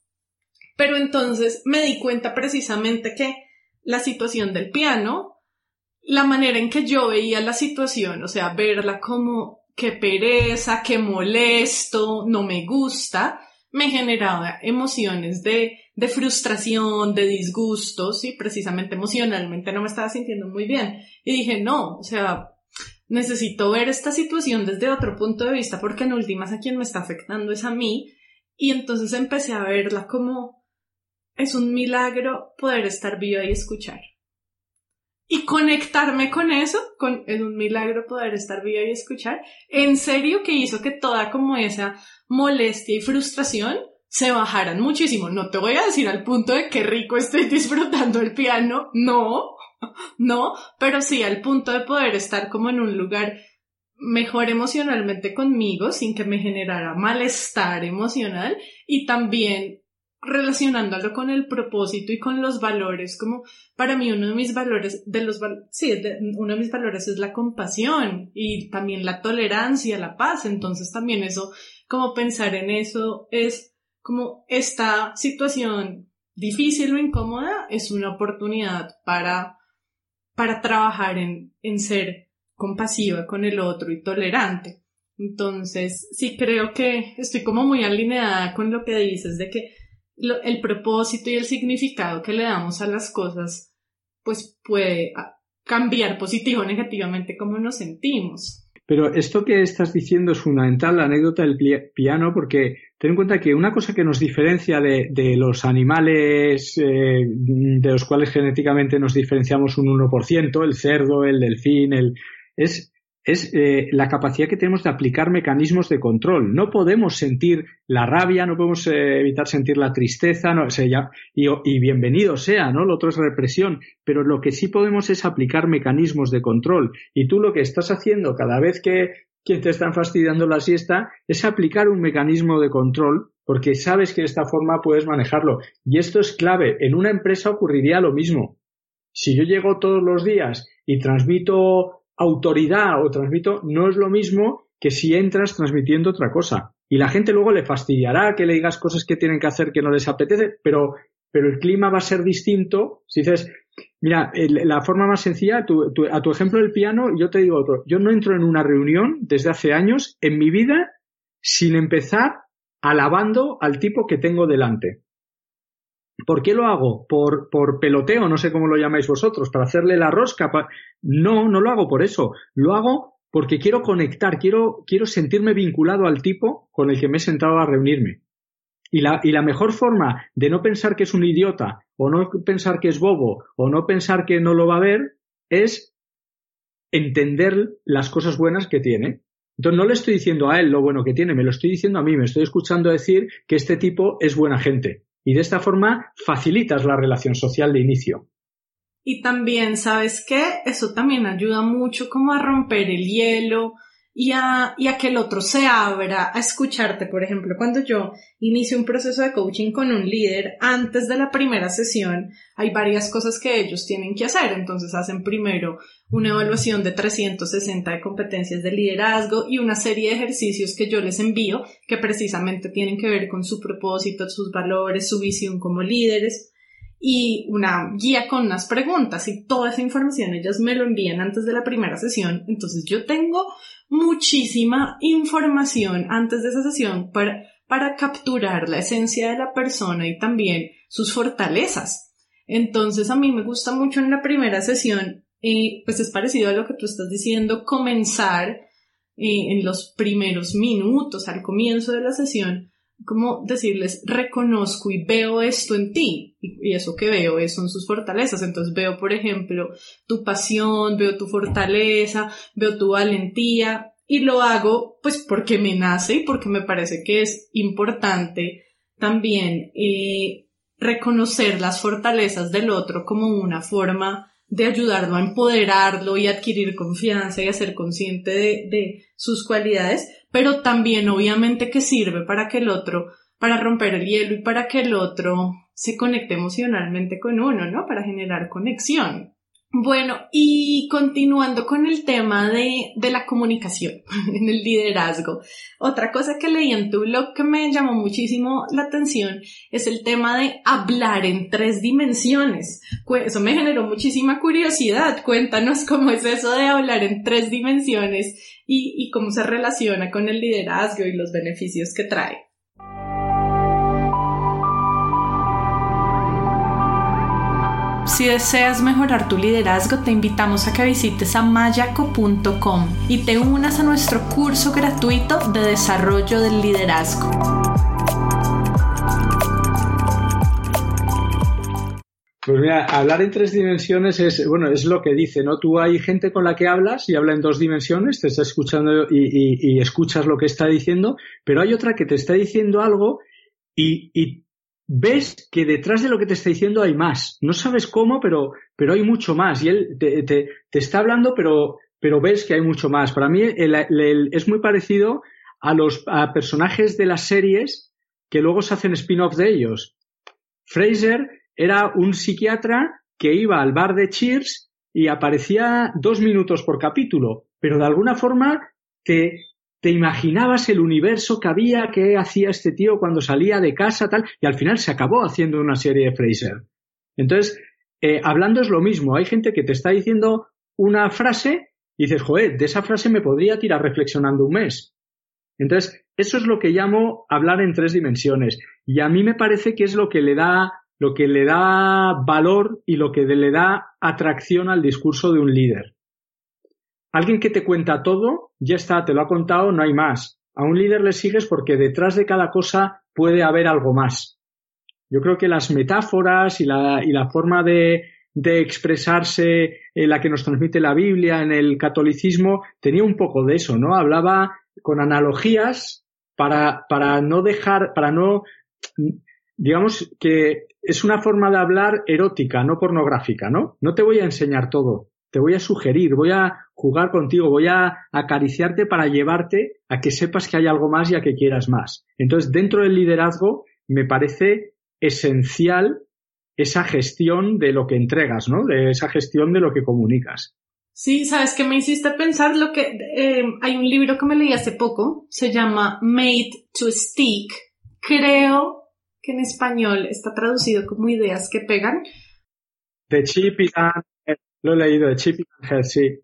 pero entonces me di cuenta precisamente que la situación del piano, la manera en que yo veía la situación, o sea, verla como que pereza, que molesto, no me gusta, me generaba emociones de, de frustración, de disgusto, sí, precisamente emocionalmente no me estaba sintiendo muy bien. Y dije, no, o sea, necesito ver esta situación desde otro punto de vista porque en últimas a quien me está afectando es a mí. Y entonces empecé a verla como es un milagro poder estar viva y escuchar. Y conectarme con eso, con, es un milagro poder estar viva y escuchar, en serio que hizo que toda como esa molestia y frustración se bajaran muchísimo. No te voy a decir al punto de que rico estoy disfrutando el piano, no, no, pero sí al punto de poder estar como en un lugar mejor emocionalmente conmigo sin que me generara malestar emocional y también relacionándolo con el propósito y con los valores, como para mí uno de mis valores, de los, sí, uno de mis valores es la compasión y también la tolerancia, la paz, entonces también eso, como pensar en eso es como esta situación difícil o incómoda es una oportunidad para, para trabajar en, en ser compasiva con el otro y tolerante. Entonces, sí creo que estoy como muy alineada con lo que dices de que el propósito y el significado que le damos a las cosas, pues puede cambiar positivo o negativamente cómo nos sentimos. Pero esto que estás diciendo es fundamental, la anécdota del piano, porque ten en cuenta que una cosa que nos diferencia de, los animales eh, de los cuales genéticamente nos diferenciamos un 1%, el cerdo, el delfín, el, es es eh, la capacidad que tenemos de aplicar mecanismos de control. No podemos sentir la rabia, no podemos eh, evitar sentir la tristeza, no, y, y, bienvenido sea, ¿no? Lo otro es represión, pero lo que sí podemos es aplicar mecanismos de control. Y tú lo que estás haciendo cada vez que te están fastidiando la siesta es aplicar un mecanismo de control porque sabes que de esta forma puedes manejarlo. Y esto es clave. En una empresa ocurriría lo mismo. Si yo llego todos los días y transmito autoridad o transmito no es lo mismo que si entras transmitiendo otra cosa. Y la gente luego le fastidiará que le digas cosas que tienen que hacer que no les apetece, pero, pero el clima va a ser distinto. Si dices, mira, la forma más sencilla, a tu ejemplo del piano, yo te digo otro. Yo no entro en una reunión desde hace años en mi vida sin empezar alabando al tipo que tengo delante. ¿Por qué lo hago? ¿Por, por peloteo? No sé cómo lo llamáis vosotros, para hacerle la rosca. No, no lo hago por eso. Lo hago porque quiero conectar, quiero, quiero sentirme vinculado al tipo con el que me he sentado a reunirme. Y la, y la mejor forma de no pensar que es un idiota, o no pensar que es bobo, o no pensar que no lo va a ver, es entender las cosas buenas que tiene. Entonces no le estoy diciendo a él lo bueno que tiene, me lo estoy diciendo a mí, me estoy escuchando decir que este tipo es buena gente y de esta forma facilitas la relación social de inicio. Y también, ¿sabes qué? Eso también ayuda mucho como a romper el hielo, y a, y a que el otro se abra a escucharte. Por ejemplo, cuando yo inicio un proceso de coaching con un líder, antes de la primera sesión hay varias cosas que ellos tienen que hacer. Entonces hacen primero una evaluación de 360 de competencias de liderazgo y una serie de ejercicios que yo les envío que precisamente tienen que ver con su propósito, sus valores, su visión como líderes y una guía con unas preguntas y toda esa información ellas me lo envían antes de la primera sesión. Entonces yo tengo muchísima información antes de esa sesión para, para capturar la esencia de la persona y también sus fortalezas. Entonces a mí me gusta mucho en la primera sesión, eh, pues es parecido a lo que tú estás diciendo, comenzar eh, en los primeros minutos, al comienzo de la sesión, como decirles, reconozco y veo esto en ti. Y, eso que veo es, son sus fortalezas. Entonces veo, por ejemplo, tu pasión, veo tu fortaleza, veo tu valentía. Y lo hago pues porque me nace y porque me parece que es importante también eh, reconocer las fortalezas del otro como una forma de ayudarlo a empoderarlo y adquirir confianza y a ser consciente de, de sus cualidades, pero también obviamente que sirve para que el otro, para romper el hielo y para que el otro se conecte emocionalmente con uno, ¿no? Para generar conexión. Bueno, y continuando con el tema de, de, la comunicación en el liderazgo, otra cosa que leí en tu blog que me llamó muchísimo la atención es el tema de hablar en tres dimensiones. Eso me generó muchísima curiosidad. Cuéntanos cómo es eso de hablar en tres dimensiones y, y cómo se relaciona con el liderazgo y los beneficios que trae. Si deseas mejorar tu liderazgo, te invitamos a que visites amayaco.com y te unas a nuestro curso gratuito de desarrollo del liderazgo. Pues mira, hablar en tres dimensiones es, bueno, es lo que dice, ¿no? Tú hay gente con la que hablas y habla en dos dimensiones, te está escuchando y, escuchas lo que está diciendo, pero hay otra que te está diciendo algo y, y ves que detrás de lo que te está diciendo hay más. No sabes cómo, pero, pero hay mucho más. Y él te, te, está hablando, pero, pero ves que hay mucho más. Para mí es muy parecido a los personajes de las series que luego se hacen spin-off de ellos. Fraser era un psiquiatra que iba al bar de Cheers y aparecía dos minutos por capítulo, pero de alguna forma te, te imaginabas el universo que había, qué hacía este tío cuando salía de casa, tal, y al final se acabó haciendo una serie de Fraser. Entonces, eh, hablando es lo mismo, hay gente que te está diciendo una frase y dices, joder, de esa frase me podría tirar reflexionando un mes. Entonces, eso es lo que llamo hablar en tres dimensiones. Y a mí me parece que es lo que le da, lo que le da valor y lo que le da atracción al discurso de un líder. Alguien que te cuenta todo, ya está, te lo ha contado, no hay más. A un líder le sigues porque detrás de cada cosa puede haber algo más. Yo creo que las metáforas y la, y la forma de, de expresarse en la que nos transmite la Biblia en el catolicismo tenía un poco de eso, ¿no? Hablaba con analogías para, para no dejar, para no, digamos que es una forma de hablar erótica, no pornográfica, ¿no? No te voy a enseñar todo, te voy a sugerir, voy a jugar contigo, voy a acariciarte para llevarte a que sepas que hay algo más y a que quieras más. Entonces, dentro del liderazgo, me parece esencial esa gestión de lo que entregas, ¿no? De esa gestión de lo que comunicas. Sí, sabes que me hiciste pensar lo que eh, hay un libro que me leí hace poco, se llama Made to Stick. Creo que en español está traducido como ideas que pegan. De Chip y lo he leído de Chip and sí.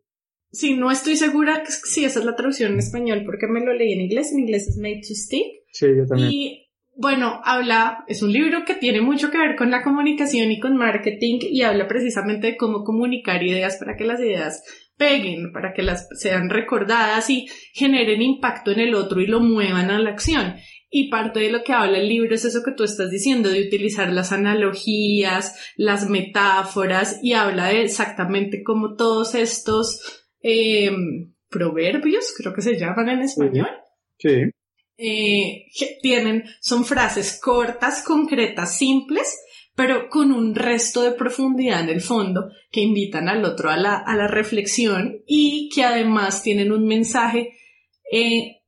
Sí, no estoy segura si esa es la traducción en español porque me lo leí en inglés. En inglés es Made to Stick. Sí, yo también. Y bueno, habla, es un libro que tiene mucho que ver con la comunicación y con marketing y habla precisamente de cómo comunicar ideas para que las ideas peguen, para que las sean recordadas y generen impacto en el otro y lo muevan a la acción. Y parte de lo que habla el libro es eso que tú estás diciendo, de utilizar las analogías, las metáforas, y habla de exactamente cómo todos estos em, proverbios, creo que se llaman en español. Sí. Eh, tienen, son frases cortas, concretas, simples, pero con un resto de profundidad en el fondo que invitan al otro a la, a la reflexión y que además tienen un mensaje eh,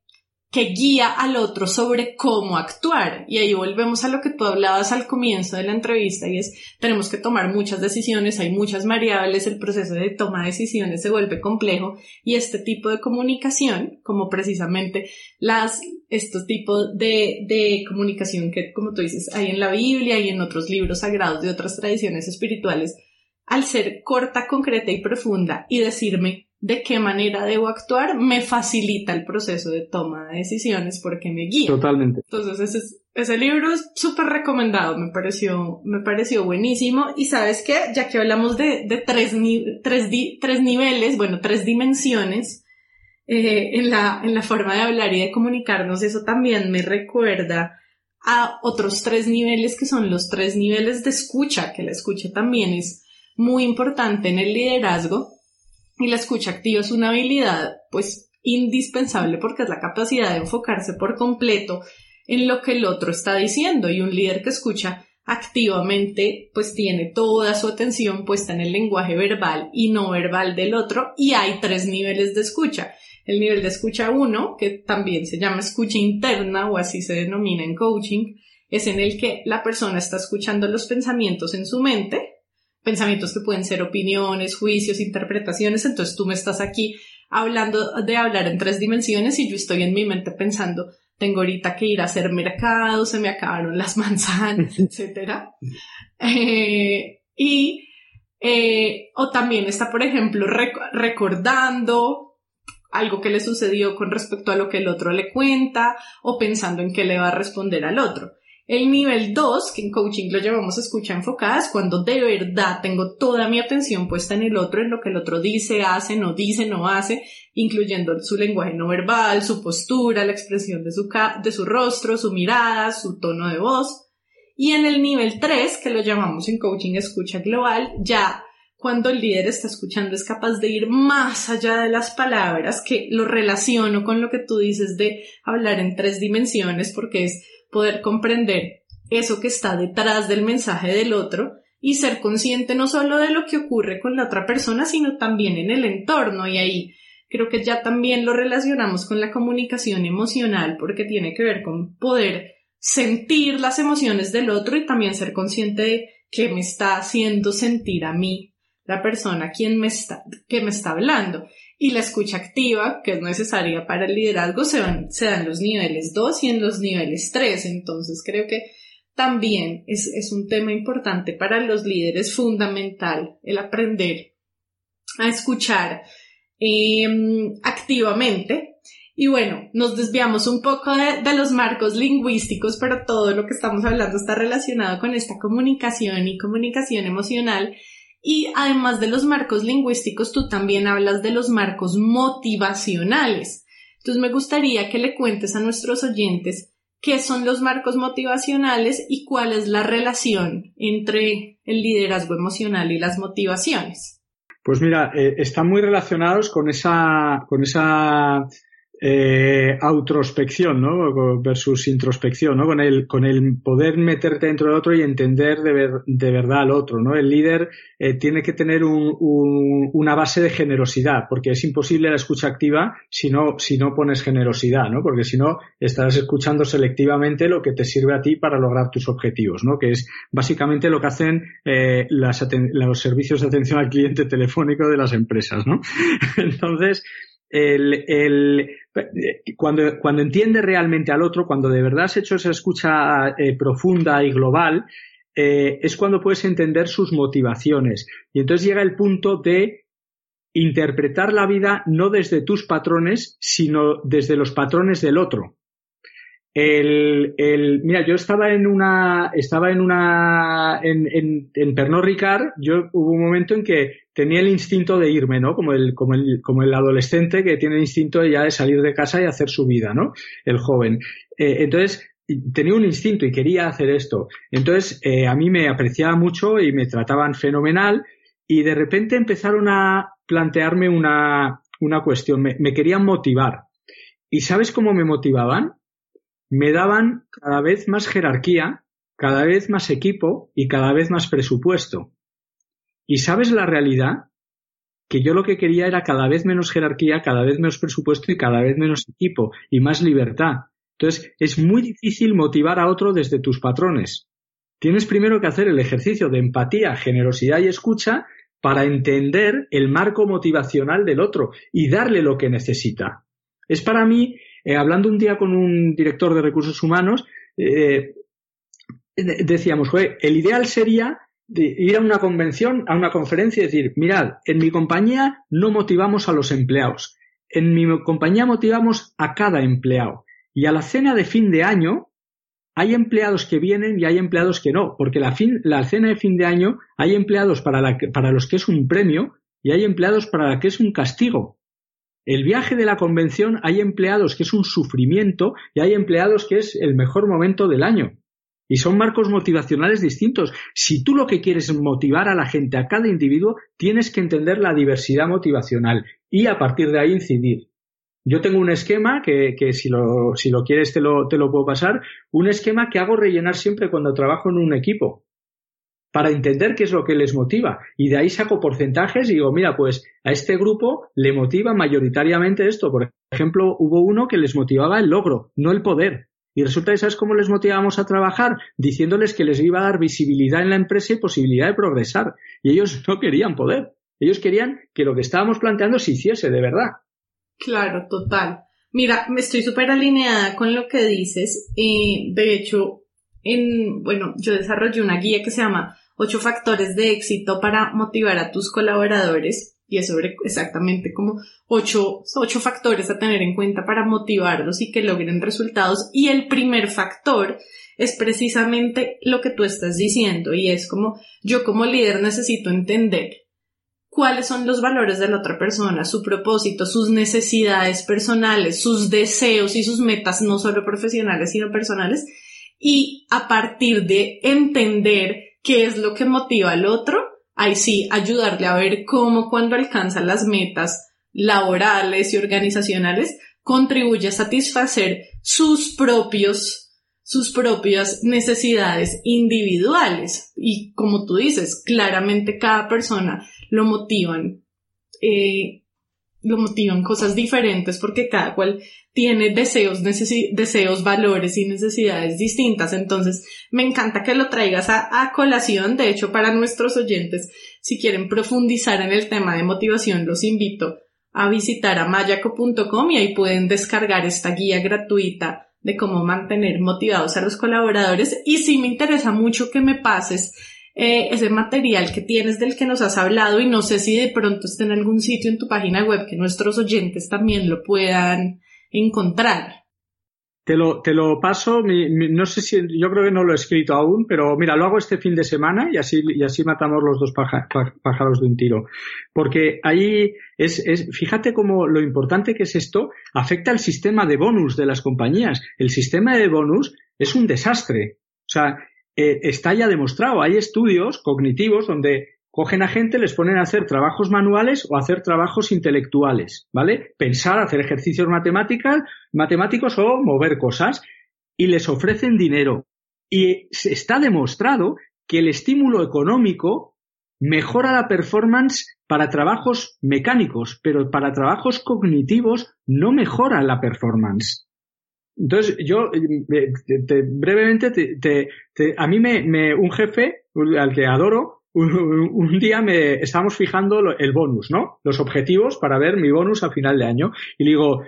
que guía al otro sobre cómo actuar. Y ahí volvemos a lo que tú hablabas al comienzo de la entrevista y es, tenemos que tomar muchas decisiones, hay muchas variables, el proceso de toma de decisiones se vuelve complejo y este tipo de comunicación, como precisamente las, estos tipos de, de comunicación que, como tú dices, hay en la Biblia y en otros libros sagrados de otras tradiciones espirituales, al ser corta, concreta y profunda y decirme de qué manera debo actuar, me facilita el proceso de toma de decisiones porque me guía. Totalmente. Entonces, ese, ese libro es súper recomendado, me pareció, me pareció buenísimo. Y sabes qué, ya que hablamos de, de tres, tres, tres niveles, bueno, tres dimensiones, eh, en, la, en la forma de hablar y de comunicarnos, eso también me recuerda a otros tres niveles que son los tres niveles de escucha, que la escucha también es muy importante en el liderazgo y la escucha activa es una habilidad pues indispensable porque es la capacidad de enfocarse por completo en lo que el otro está diciendo y un líder que escucha activamente pues tiene toda su atención puesta en el lenguaje verbal y no verbal del otro y hay tres niveles de escucha. El nivel de escucha uno, que también se llama escucha interna o así se denomina en coaching, es en el que la persona está escuchando los pensamientos en su mente, pensamientos que pueden ser opiniones, juicios, interpretaciones, entonces tú me estás aquí hablando de hablar en tres dimensiones y yo estoy en mi mente pensando, tengo ahorita que ir a hacer mercado, se me acabaron las manzanas, etc. Eh, y, eh, o también está, por ejemplo, recordando algo que le sucedió con respecto a lo que el otro le cuenta o pensando en qué le va a responder al otro. El nivel 2, que en coaching lo llamamos escucha enfocada, es cuando de verdad tengo toda mi atención puesta en el otro, en lo que el otro dice, hace, no dice, no hace, incluyendo su lenguaje no verbal, su postura, la expresión de su, de su rostro, su mirada, su tono de voz. Y en el nivel 3, que lo llamamos en coaching escucha global, ya cuando el líder está escuchando es capaz de ir más allá de las palabras, que lo relaciono con lo que tú dices de hablar en tres dimensiones, porque es poder comprender eso que está detrás del mensaje del otro y ser consciente no solo de lo que ocurre con la otra persona, sino también en el entorno. Y ahí creo que ya también lo relacionamos con la comunicación emocional, porque tiene que ver con poder sentir las emociones del otro y también ser consciente de qué me está haciendo sentir a mí la persona quien me está, que me está hablando. Y la escucha activa, que es necesaria para el liderazgo, se, dan en los niveles 2 y en los niveles 3. Entonces creo que también es, un tema importante para los líderes, fundamental el aprender a escuchar em, activamente. Y bueno, nos desviamos un poco de, los marcos lingüísticos, pero todo lo que estamos hablando está relacionado con esta comunicación y comunicación emocional y además de los marcos lingüísticos, tú también hablas de los marcos motivacionales. Entonces me gustaría que le cuentes a nuestros oyentes qué son los marcos motivacionales y cuál es la relación entre el liderazgo emocional y las motivaciones. Pues mira, eh, están muy relacionados con esa, con esa eh, autrospección, ¿no? Versus introspección, ¿no? Con el, con el poder meterte dentro del otro y entender de, de verdad al otro, ¿no? El líder eh, tiene que tener un, una base de generosidad, porque es imposible la escucha activa si no, si no pones generosidad, ¿no? Porque si no, estarás escuchando selectivamente lo que te sirve a ti para lograr tus objetivos, ¿no? Que es básicamente lo que hacen eh, las los servicios de atención al cliente telefónico de las empresas, ¿no? Entonces, cuando, cuando entiendes realmente al otro, cuando de verdad has hecho esa escucha eh, profunda y global, eh, es cuando puedes entender sus motivaciones. Y entonces llega el punto de interpretar la vida no desde tus patrones, sino desde los patrones del otro. El, mira, yo estaba en una, estaba en una, en, en, en Pernod Ricard, yo hubo un momento en que tenía el instinto de irme, ¿no? Como el, como el, como el adolescente que tiene el instinto ya de salir de casa y hacer su vida, ¿no? El joven. Eh, entonces, tenía un instinto y quería hacer esto. Entonces, eh, a mí me apreciaba mucho y me trataban fenomenal y de repente empezaron a plantearme una, una cuestión. Me, me querían motivar. ¿Y sabes cómo me motivaban? me daban cada vez más jerarquía, cada vez más equipo y cada vez más presupuesto. ¿Y sabes la realidad? Que yo lo que quería era cada vez menos jerarquía, cada vez menos presupuesto y cada vez menos equipo y más libertad. Entonces, es muy difícil motivar a otro desde tus patrones. Tienes primero que hacer el ejercicio de empatía, generosidad y escucha para entender el marco motivacional del otro y darle lo que necesita. Es para mí eh, hablando un día con un director de recursos humanos, eh, decíamos, el ideal sería ir a una convención, a una conferencia y decir, mirad, en mi compañía no motivamos a los empleados, en mi compañía motivamos a cada empleado. Y a la cena de fin de año hay empleados que vienen y hay empleados que no, porque la, la cena de fin de año hay empleados para, para los que es un premio y hay empleados para los que es un castigo. El viaje de la convención hay empleados que es un sufrimiento y hay empleados que es el mejor momento del año. Y son marcos motivacionales distintos. Si tú lo que quieres es motivar a la gente, a cada individuo, tienes que entender la diversidad motivacional y a partir de ahí incidir. Yo tengo un esquema que, que si, lo, si lo quieres te lo, te lo puedo pasar, un esquema que hago rellenar siempre cuando trabajo en un equipo para entender qué es lo que les motiva. Y de ahí saco porcentajes y digo, mira, pues a este grupo le motiva mayoritariamente esto. Por ejemplo, hubo uno que les motivaba el logro, no el poder. Y resulta que sabes cómo les motivamos a trabajar, diciéndoles que les iba a dar visibilidad en la empresa y posibilidad de progresar. Y ellos no querían poder. Ellos querían que lo que estábamos planteando se hiciese de verdad. Claro, total. Mira, me estoy súper alineada con lo que dices. Eh, de hecho, en, bueno, yo desarrollé una guía que se llama ocho factores de éxito para motivar a tus colaboradores y es sobre exactamente como ocho, ocho factores a tener en cuenta para motivarlos y que logren resultados. Y el primer factor es precisamente lo que tú estás diciendo y es como yo como líder necesito entender cuáles son los valores de la otra persona, su propósito, sus necesidades personales, sus deseos y sus metas, no solo profesionales, sino personales, y a partir de entender qué es lo que motiva al otro, ahí sí ayudarle a ver cómo cuando alcanza las metas laborales y organizacionales contribuye a satisfacer sus propios sus propias necesidades individuales. Y como tú dices claramente cada persona lo motivan eh, lo motivan cosas diferentes porque cada cual tiene deseos, deseos, valores y necesidades distintas. Entonces, me encanta que lo traigas a, colación. De hecho, para nuestros oyentes, si quieren profundizar en el tema de motivación, los invito a visitar a mayaco.com y ahí pueden descargar esta guía gratuita de cómo mantener motivados a los colaboradores. Y si me interesa mucho que me pases eh, ese material que tienes del que nos has hablado y no sé si de pronto está en algún sitio en tu página web que nuestros oyentes también lo puedan encontrar. Te lo, te lo paso, no sé si, yo creo que no lo he escrito aún, pero mira, lo hago este fin de semana y así, y así matamos los dos pájaros de un tiro. Porque ahí es, es, fíjate cómo lo importante que es esto afecta al sistema de bonus de las compañías. El sistema de bonus es un desastre. O sea, eh, está ya demostrado. Hay estudios cognitivos donde cogen a gente, les ponen a hacer trabajos manuales o hacer trabajos intelectuales, ¿vale? Pensar, hacer ejercicios matemáticos o mover cosas y les ofrecen dinero. Y está demostrado que el estímulo económico mejora la performance para trabajos mecánicos, pero para trabajos cognitivos no mejora la performance. Entonces, yo eh, brevemente, te, a mí me, un jefe al que adoro, un, día me estábamos fijando el bonus, ¿no? Los objetivos para ver mi bonus a final de año. Y le digo,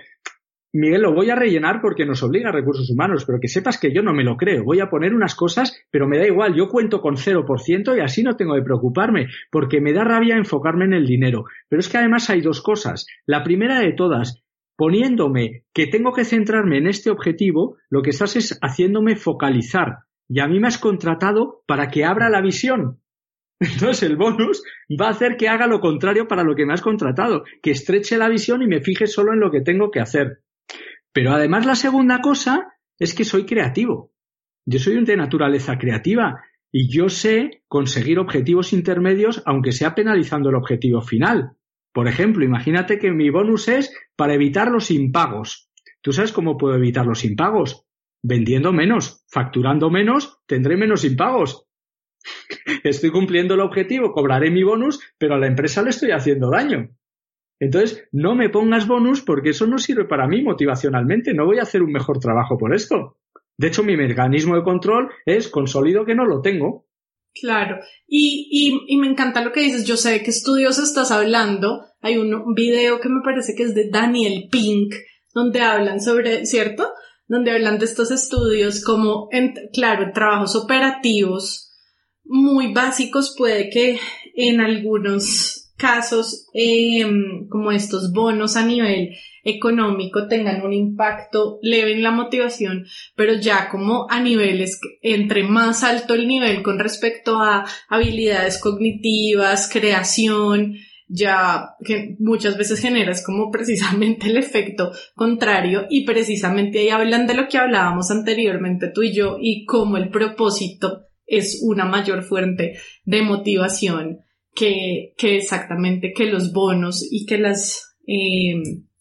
Miguel, lo voy a rellenar porque nos obliga a recursos humanos, pero que sepas que yo no me lo creo. Voy a poner unas cosas, pero me da igual. Yo cuento con 0% y así no tengo de preocuparme, porque me da rabia enfocarme en el dinero. Pero es que además hay dos cosas. La primera de todas, poniéndome que tengo que centrarme en este objetivo, lo que estás es haciéndome focalizar. Y a mí me has contratado para que abra la visión. Entonces el bonus va a hacer que haga lo contrario para lo que me has contratado, que estreche la visión y me fije solo en lo que tengo que hacer. Pero además la segunda cosa es que soy creativo. Yo soy de naturaleza creativa y yo sé conseguir objetivos intermedios aunque sea penalizando el objetivo final. Por ejemplo, imagínate que mi bonus es para evitar los impagos. ¿Tú sabes cómo puedo evitar los impagos? Vendiendo menos, facturando menos, tendré menos impagos. Estoy cumpliendo el objetivo, cobraré mi bonus, pero a la empresa le estoy haciendo daño. Entonces, no me pongas bonus porque eso no sirve para mí motivacionalmente. No voy a hacer un mejor trabajo por esto. De hecho, mi mecanismo de control es consolido que no lo tengo. Claro, y, y, me encanta lo que dices. Yo sé qué estudios estás hablando. Hay un video que me parece que es de Daniel Pink, donde hablan sobre, ¿cierto? Donde hablan de estos estudios como, en, claro, trabajos operativos muy básicos puede que en algunos casos, eh, como estos bonos a nivel económico tengan un impacto leve en la motivación, pero ya como a niveles, entre más alto el nivel con respecto a habilidades cognitivas, creación, ya que muchas veces generas como precisamente el efecto contrario y precisamente ahí hablan de lo que hablábamos anteriormente tú y yo y cómo el propósito es una mayor fuente de motivación que, que exactamente que los bonos y que los eh,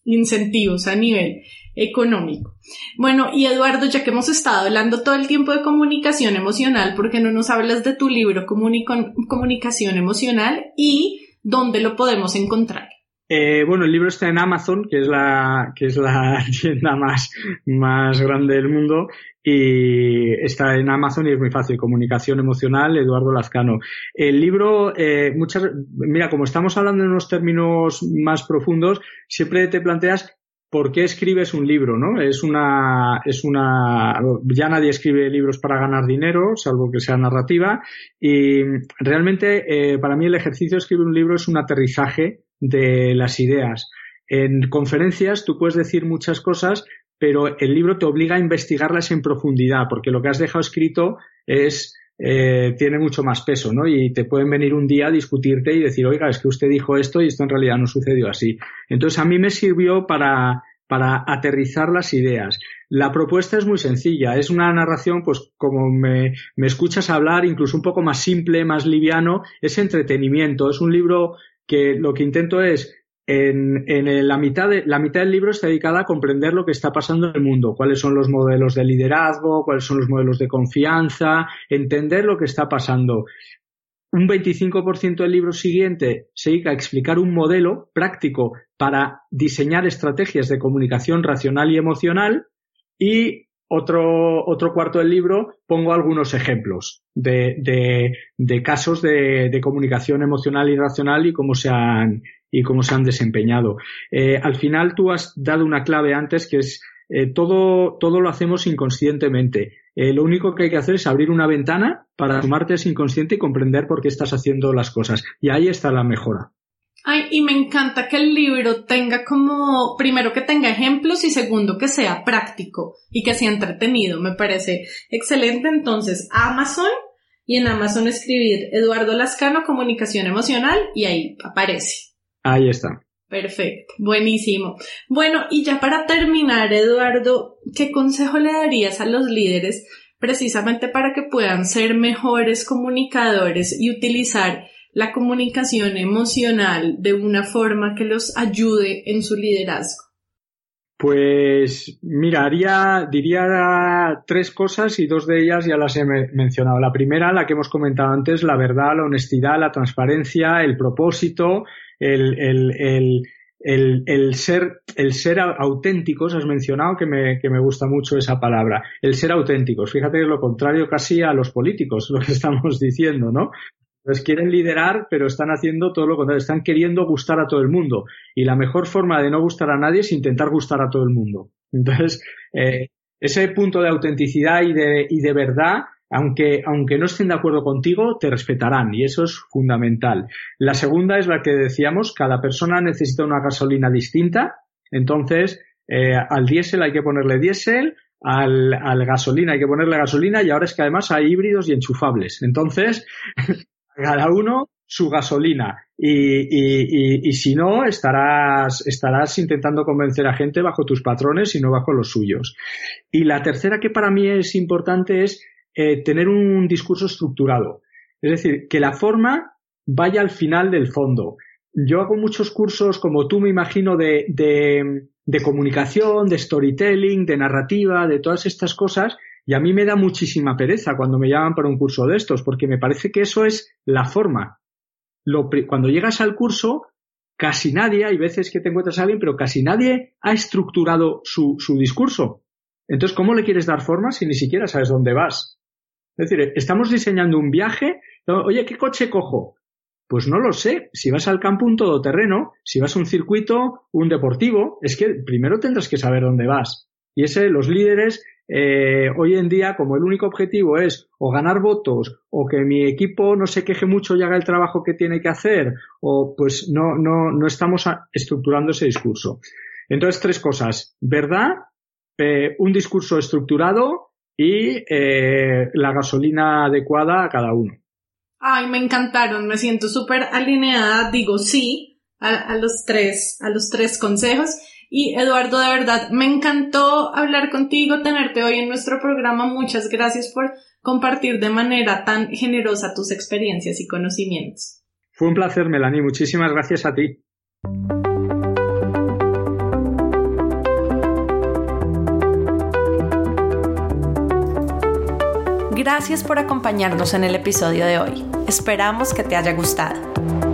incentivos a nivel económico. Bueno, y Eduardo, ya que hemos estado hablando todo el tiempo de comunicación emocional, ¿por qué no nos hablas de tu libro Comunicación Emocional y dónde lo podemos encontrar? Eh, bueno, el libro está en Amazon, que es la, que es la tienda más, más grande del mundo, y está en Amazon y es muy fácil. Comunicación emocional, Eduardo Lazcano. El libro, eh, muchas, mira, como estamos hablando en unos términos más profundos, siempre te planteas ¿por qué escribes un libro? ¿no? Es una, es una, ya nadie escribe libros para ganar dinero, salvo que sea narrativa, y realmente eh, para mí el ejercicio de escribir un libro es un aterrizaje de las ideas. En conferencias tú puedes decir muchas cosas, pero el libro te obliga a investigarlas en profundidad, porque lo que has dejado escrito es eh, tiene mucho más peso, ¿no? Y te pueden venir un día a discutirte y decir, oiga, es que usted dijo esto y esto en realidad no sucedió así. Entonces a mí me sirvió para, para aterrizar las ideas. La propuesta es muy sencilla, es una narración, pues como me, me escuchas hablar, incluso un poco más simple, más liviano, es entretenimiento, es un libro que lo que intento es en, en, la, mitad de, la mitad del libro está dedicada a comprender lo que está pasando en el mundo, cuáles son los modelos de liderazgo, cuáles son los modelos de confianza, entender lo que está pasando. Un 25% del libro siguiente se dedica a explicar un modelo práctico para diseñar estrategias de comunicación racional y emocional y otro, otro cuarto del libro pongo algunos ejemplos de, de, casos de, comunicación emocional y racional y cómo se han, y cómo se han desempeñado. Eh, al final tú has dado una clave antes que es eh, todo, todo lo hacemos inconscientemente. Eh, lo único que hay que hacer es abrir una ventana para tomarte ese inconsciente y comprender por qué estás haciendo las cosas. Y ahí está la mejora. Ay, y me encanta que el libro tenga como, primero que tenga ejemplos y segundo que sea práctico y que sea entretenido. Me parece excelente. Entonces, Amazon y en Amazon escribir Eduardo Lascano, comunicación emocional y ahí aparece. Ahí está. Perfecto, buenísimo. Bueno, y ya para terminar, Eduardo, ¿qué consejo le darías a los líderes precisamente para que puedan ser mejores comunicadores y utilizar la comunicación emocional de una forma que los ayude en su liderazgo? Pues mira, diría tres cosas y dos de ellas ya las he mencionado. La primera, la que hemos comentado antes, la verdad, la honestidad, la transparencia, el propósito, el, el, el, el, ser, el ser auténticos, has mencionado que me, que me gusta mucho esa palabra, el ser auténticos. Fíjate que es lo contrario casi a los políticos, lo que estamos diciendo, ¿no? Pues quieren liderar, pero están haciendo todo lo contrario, están queriendo gustar a todo el mundo. Y la mejor forma de no gustar a nadie es intentar gustar a todo el mundo. Entonces, eh, ese punto de autenticidad y de, y de verdad aunque, aunque no estén de acuerdo contigo, te respetarán y eso es fundamental. La segunda es la que decíamos, cada persona necesita una gasolina distinta, entonces eh, al diésel hay que ponerle diésel, al, al, gasolina hay que ponerle gasolina y ahora es que además hay híbridos y enchufables. Entonces, cada uno su gasolina y, y, y, si no estarás, estarás intentando convencer a gente bajo tus patrones y no bajo los suyos. Y la tercera que para mí es importante es eh, tener un discurso estructurado. Es decir, que la forma vaya al final del fondo. Yo hago muchos cursos, como tú me imagino, de, de, de comunicación, de storytelling, de narrativa, de todas estas cosas, y a mí me da muchísima pereza cuando me llaman para un curso de estos, porque me parece que eso es la forma. Cuando llegas al curso, casi nadie, hay veces que te encuentras a alguien, pero casi nadie ha estructurado su, su discurso. Entonces, ¿cómo le quieres dar forma si ni siquiera sabes dónde vas? Es decir, estamos diseñando un viaje. Oye, ¿qué coche cojo? Pues no lo sé. Si vas al campo, un todoterreno. Si vas a un circuito, un deportivo. Es que primero tendrás que saber dónde vas. Y ese, los líderes, eh, hoy en día, como el único objetivo es o ganar votos, o que mi equipo no se queje mucho y haga el trabajo que tiene que hacer, o pues no, no, no estamos estructurando ese discurso. Entonces, tres cosas. ¿Verdad? Eh, un discurso estructurado, y eh, la gasolina adecuada a cada uno. Ay, me encantaron, me siento súper alineada, digo sí, a, los tres, a los tres consejos. Y Eduardo, de verdad, me encantó hablar contigo, tenerte hoy en nuestro programa. Muchas gracias por compartir de manera tan generosa tus experiencias y conocimientos. Fue un placer, Melanie. Muchísimas gracias a ti. Gracias por acompañarnos en el episodio de hoy. Esperamos que te haya gustado.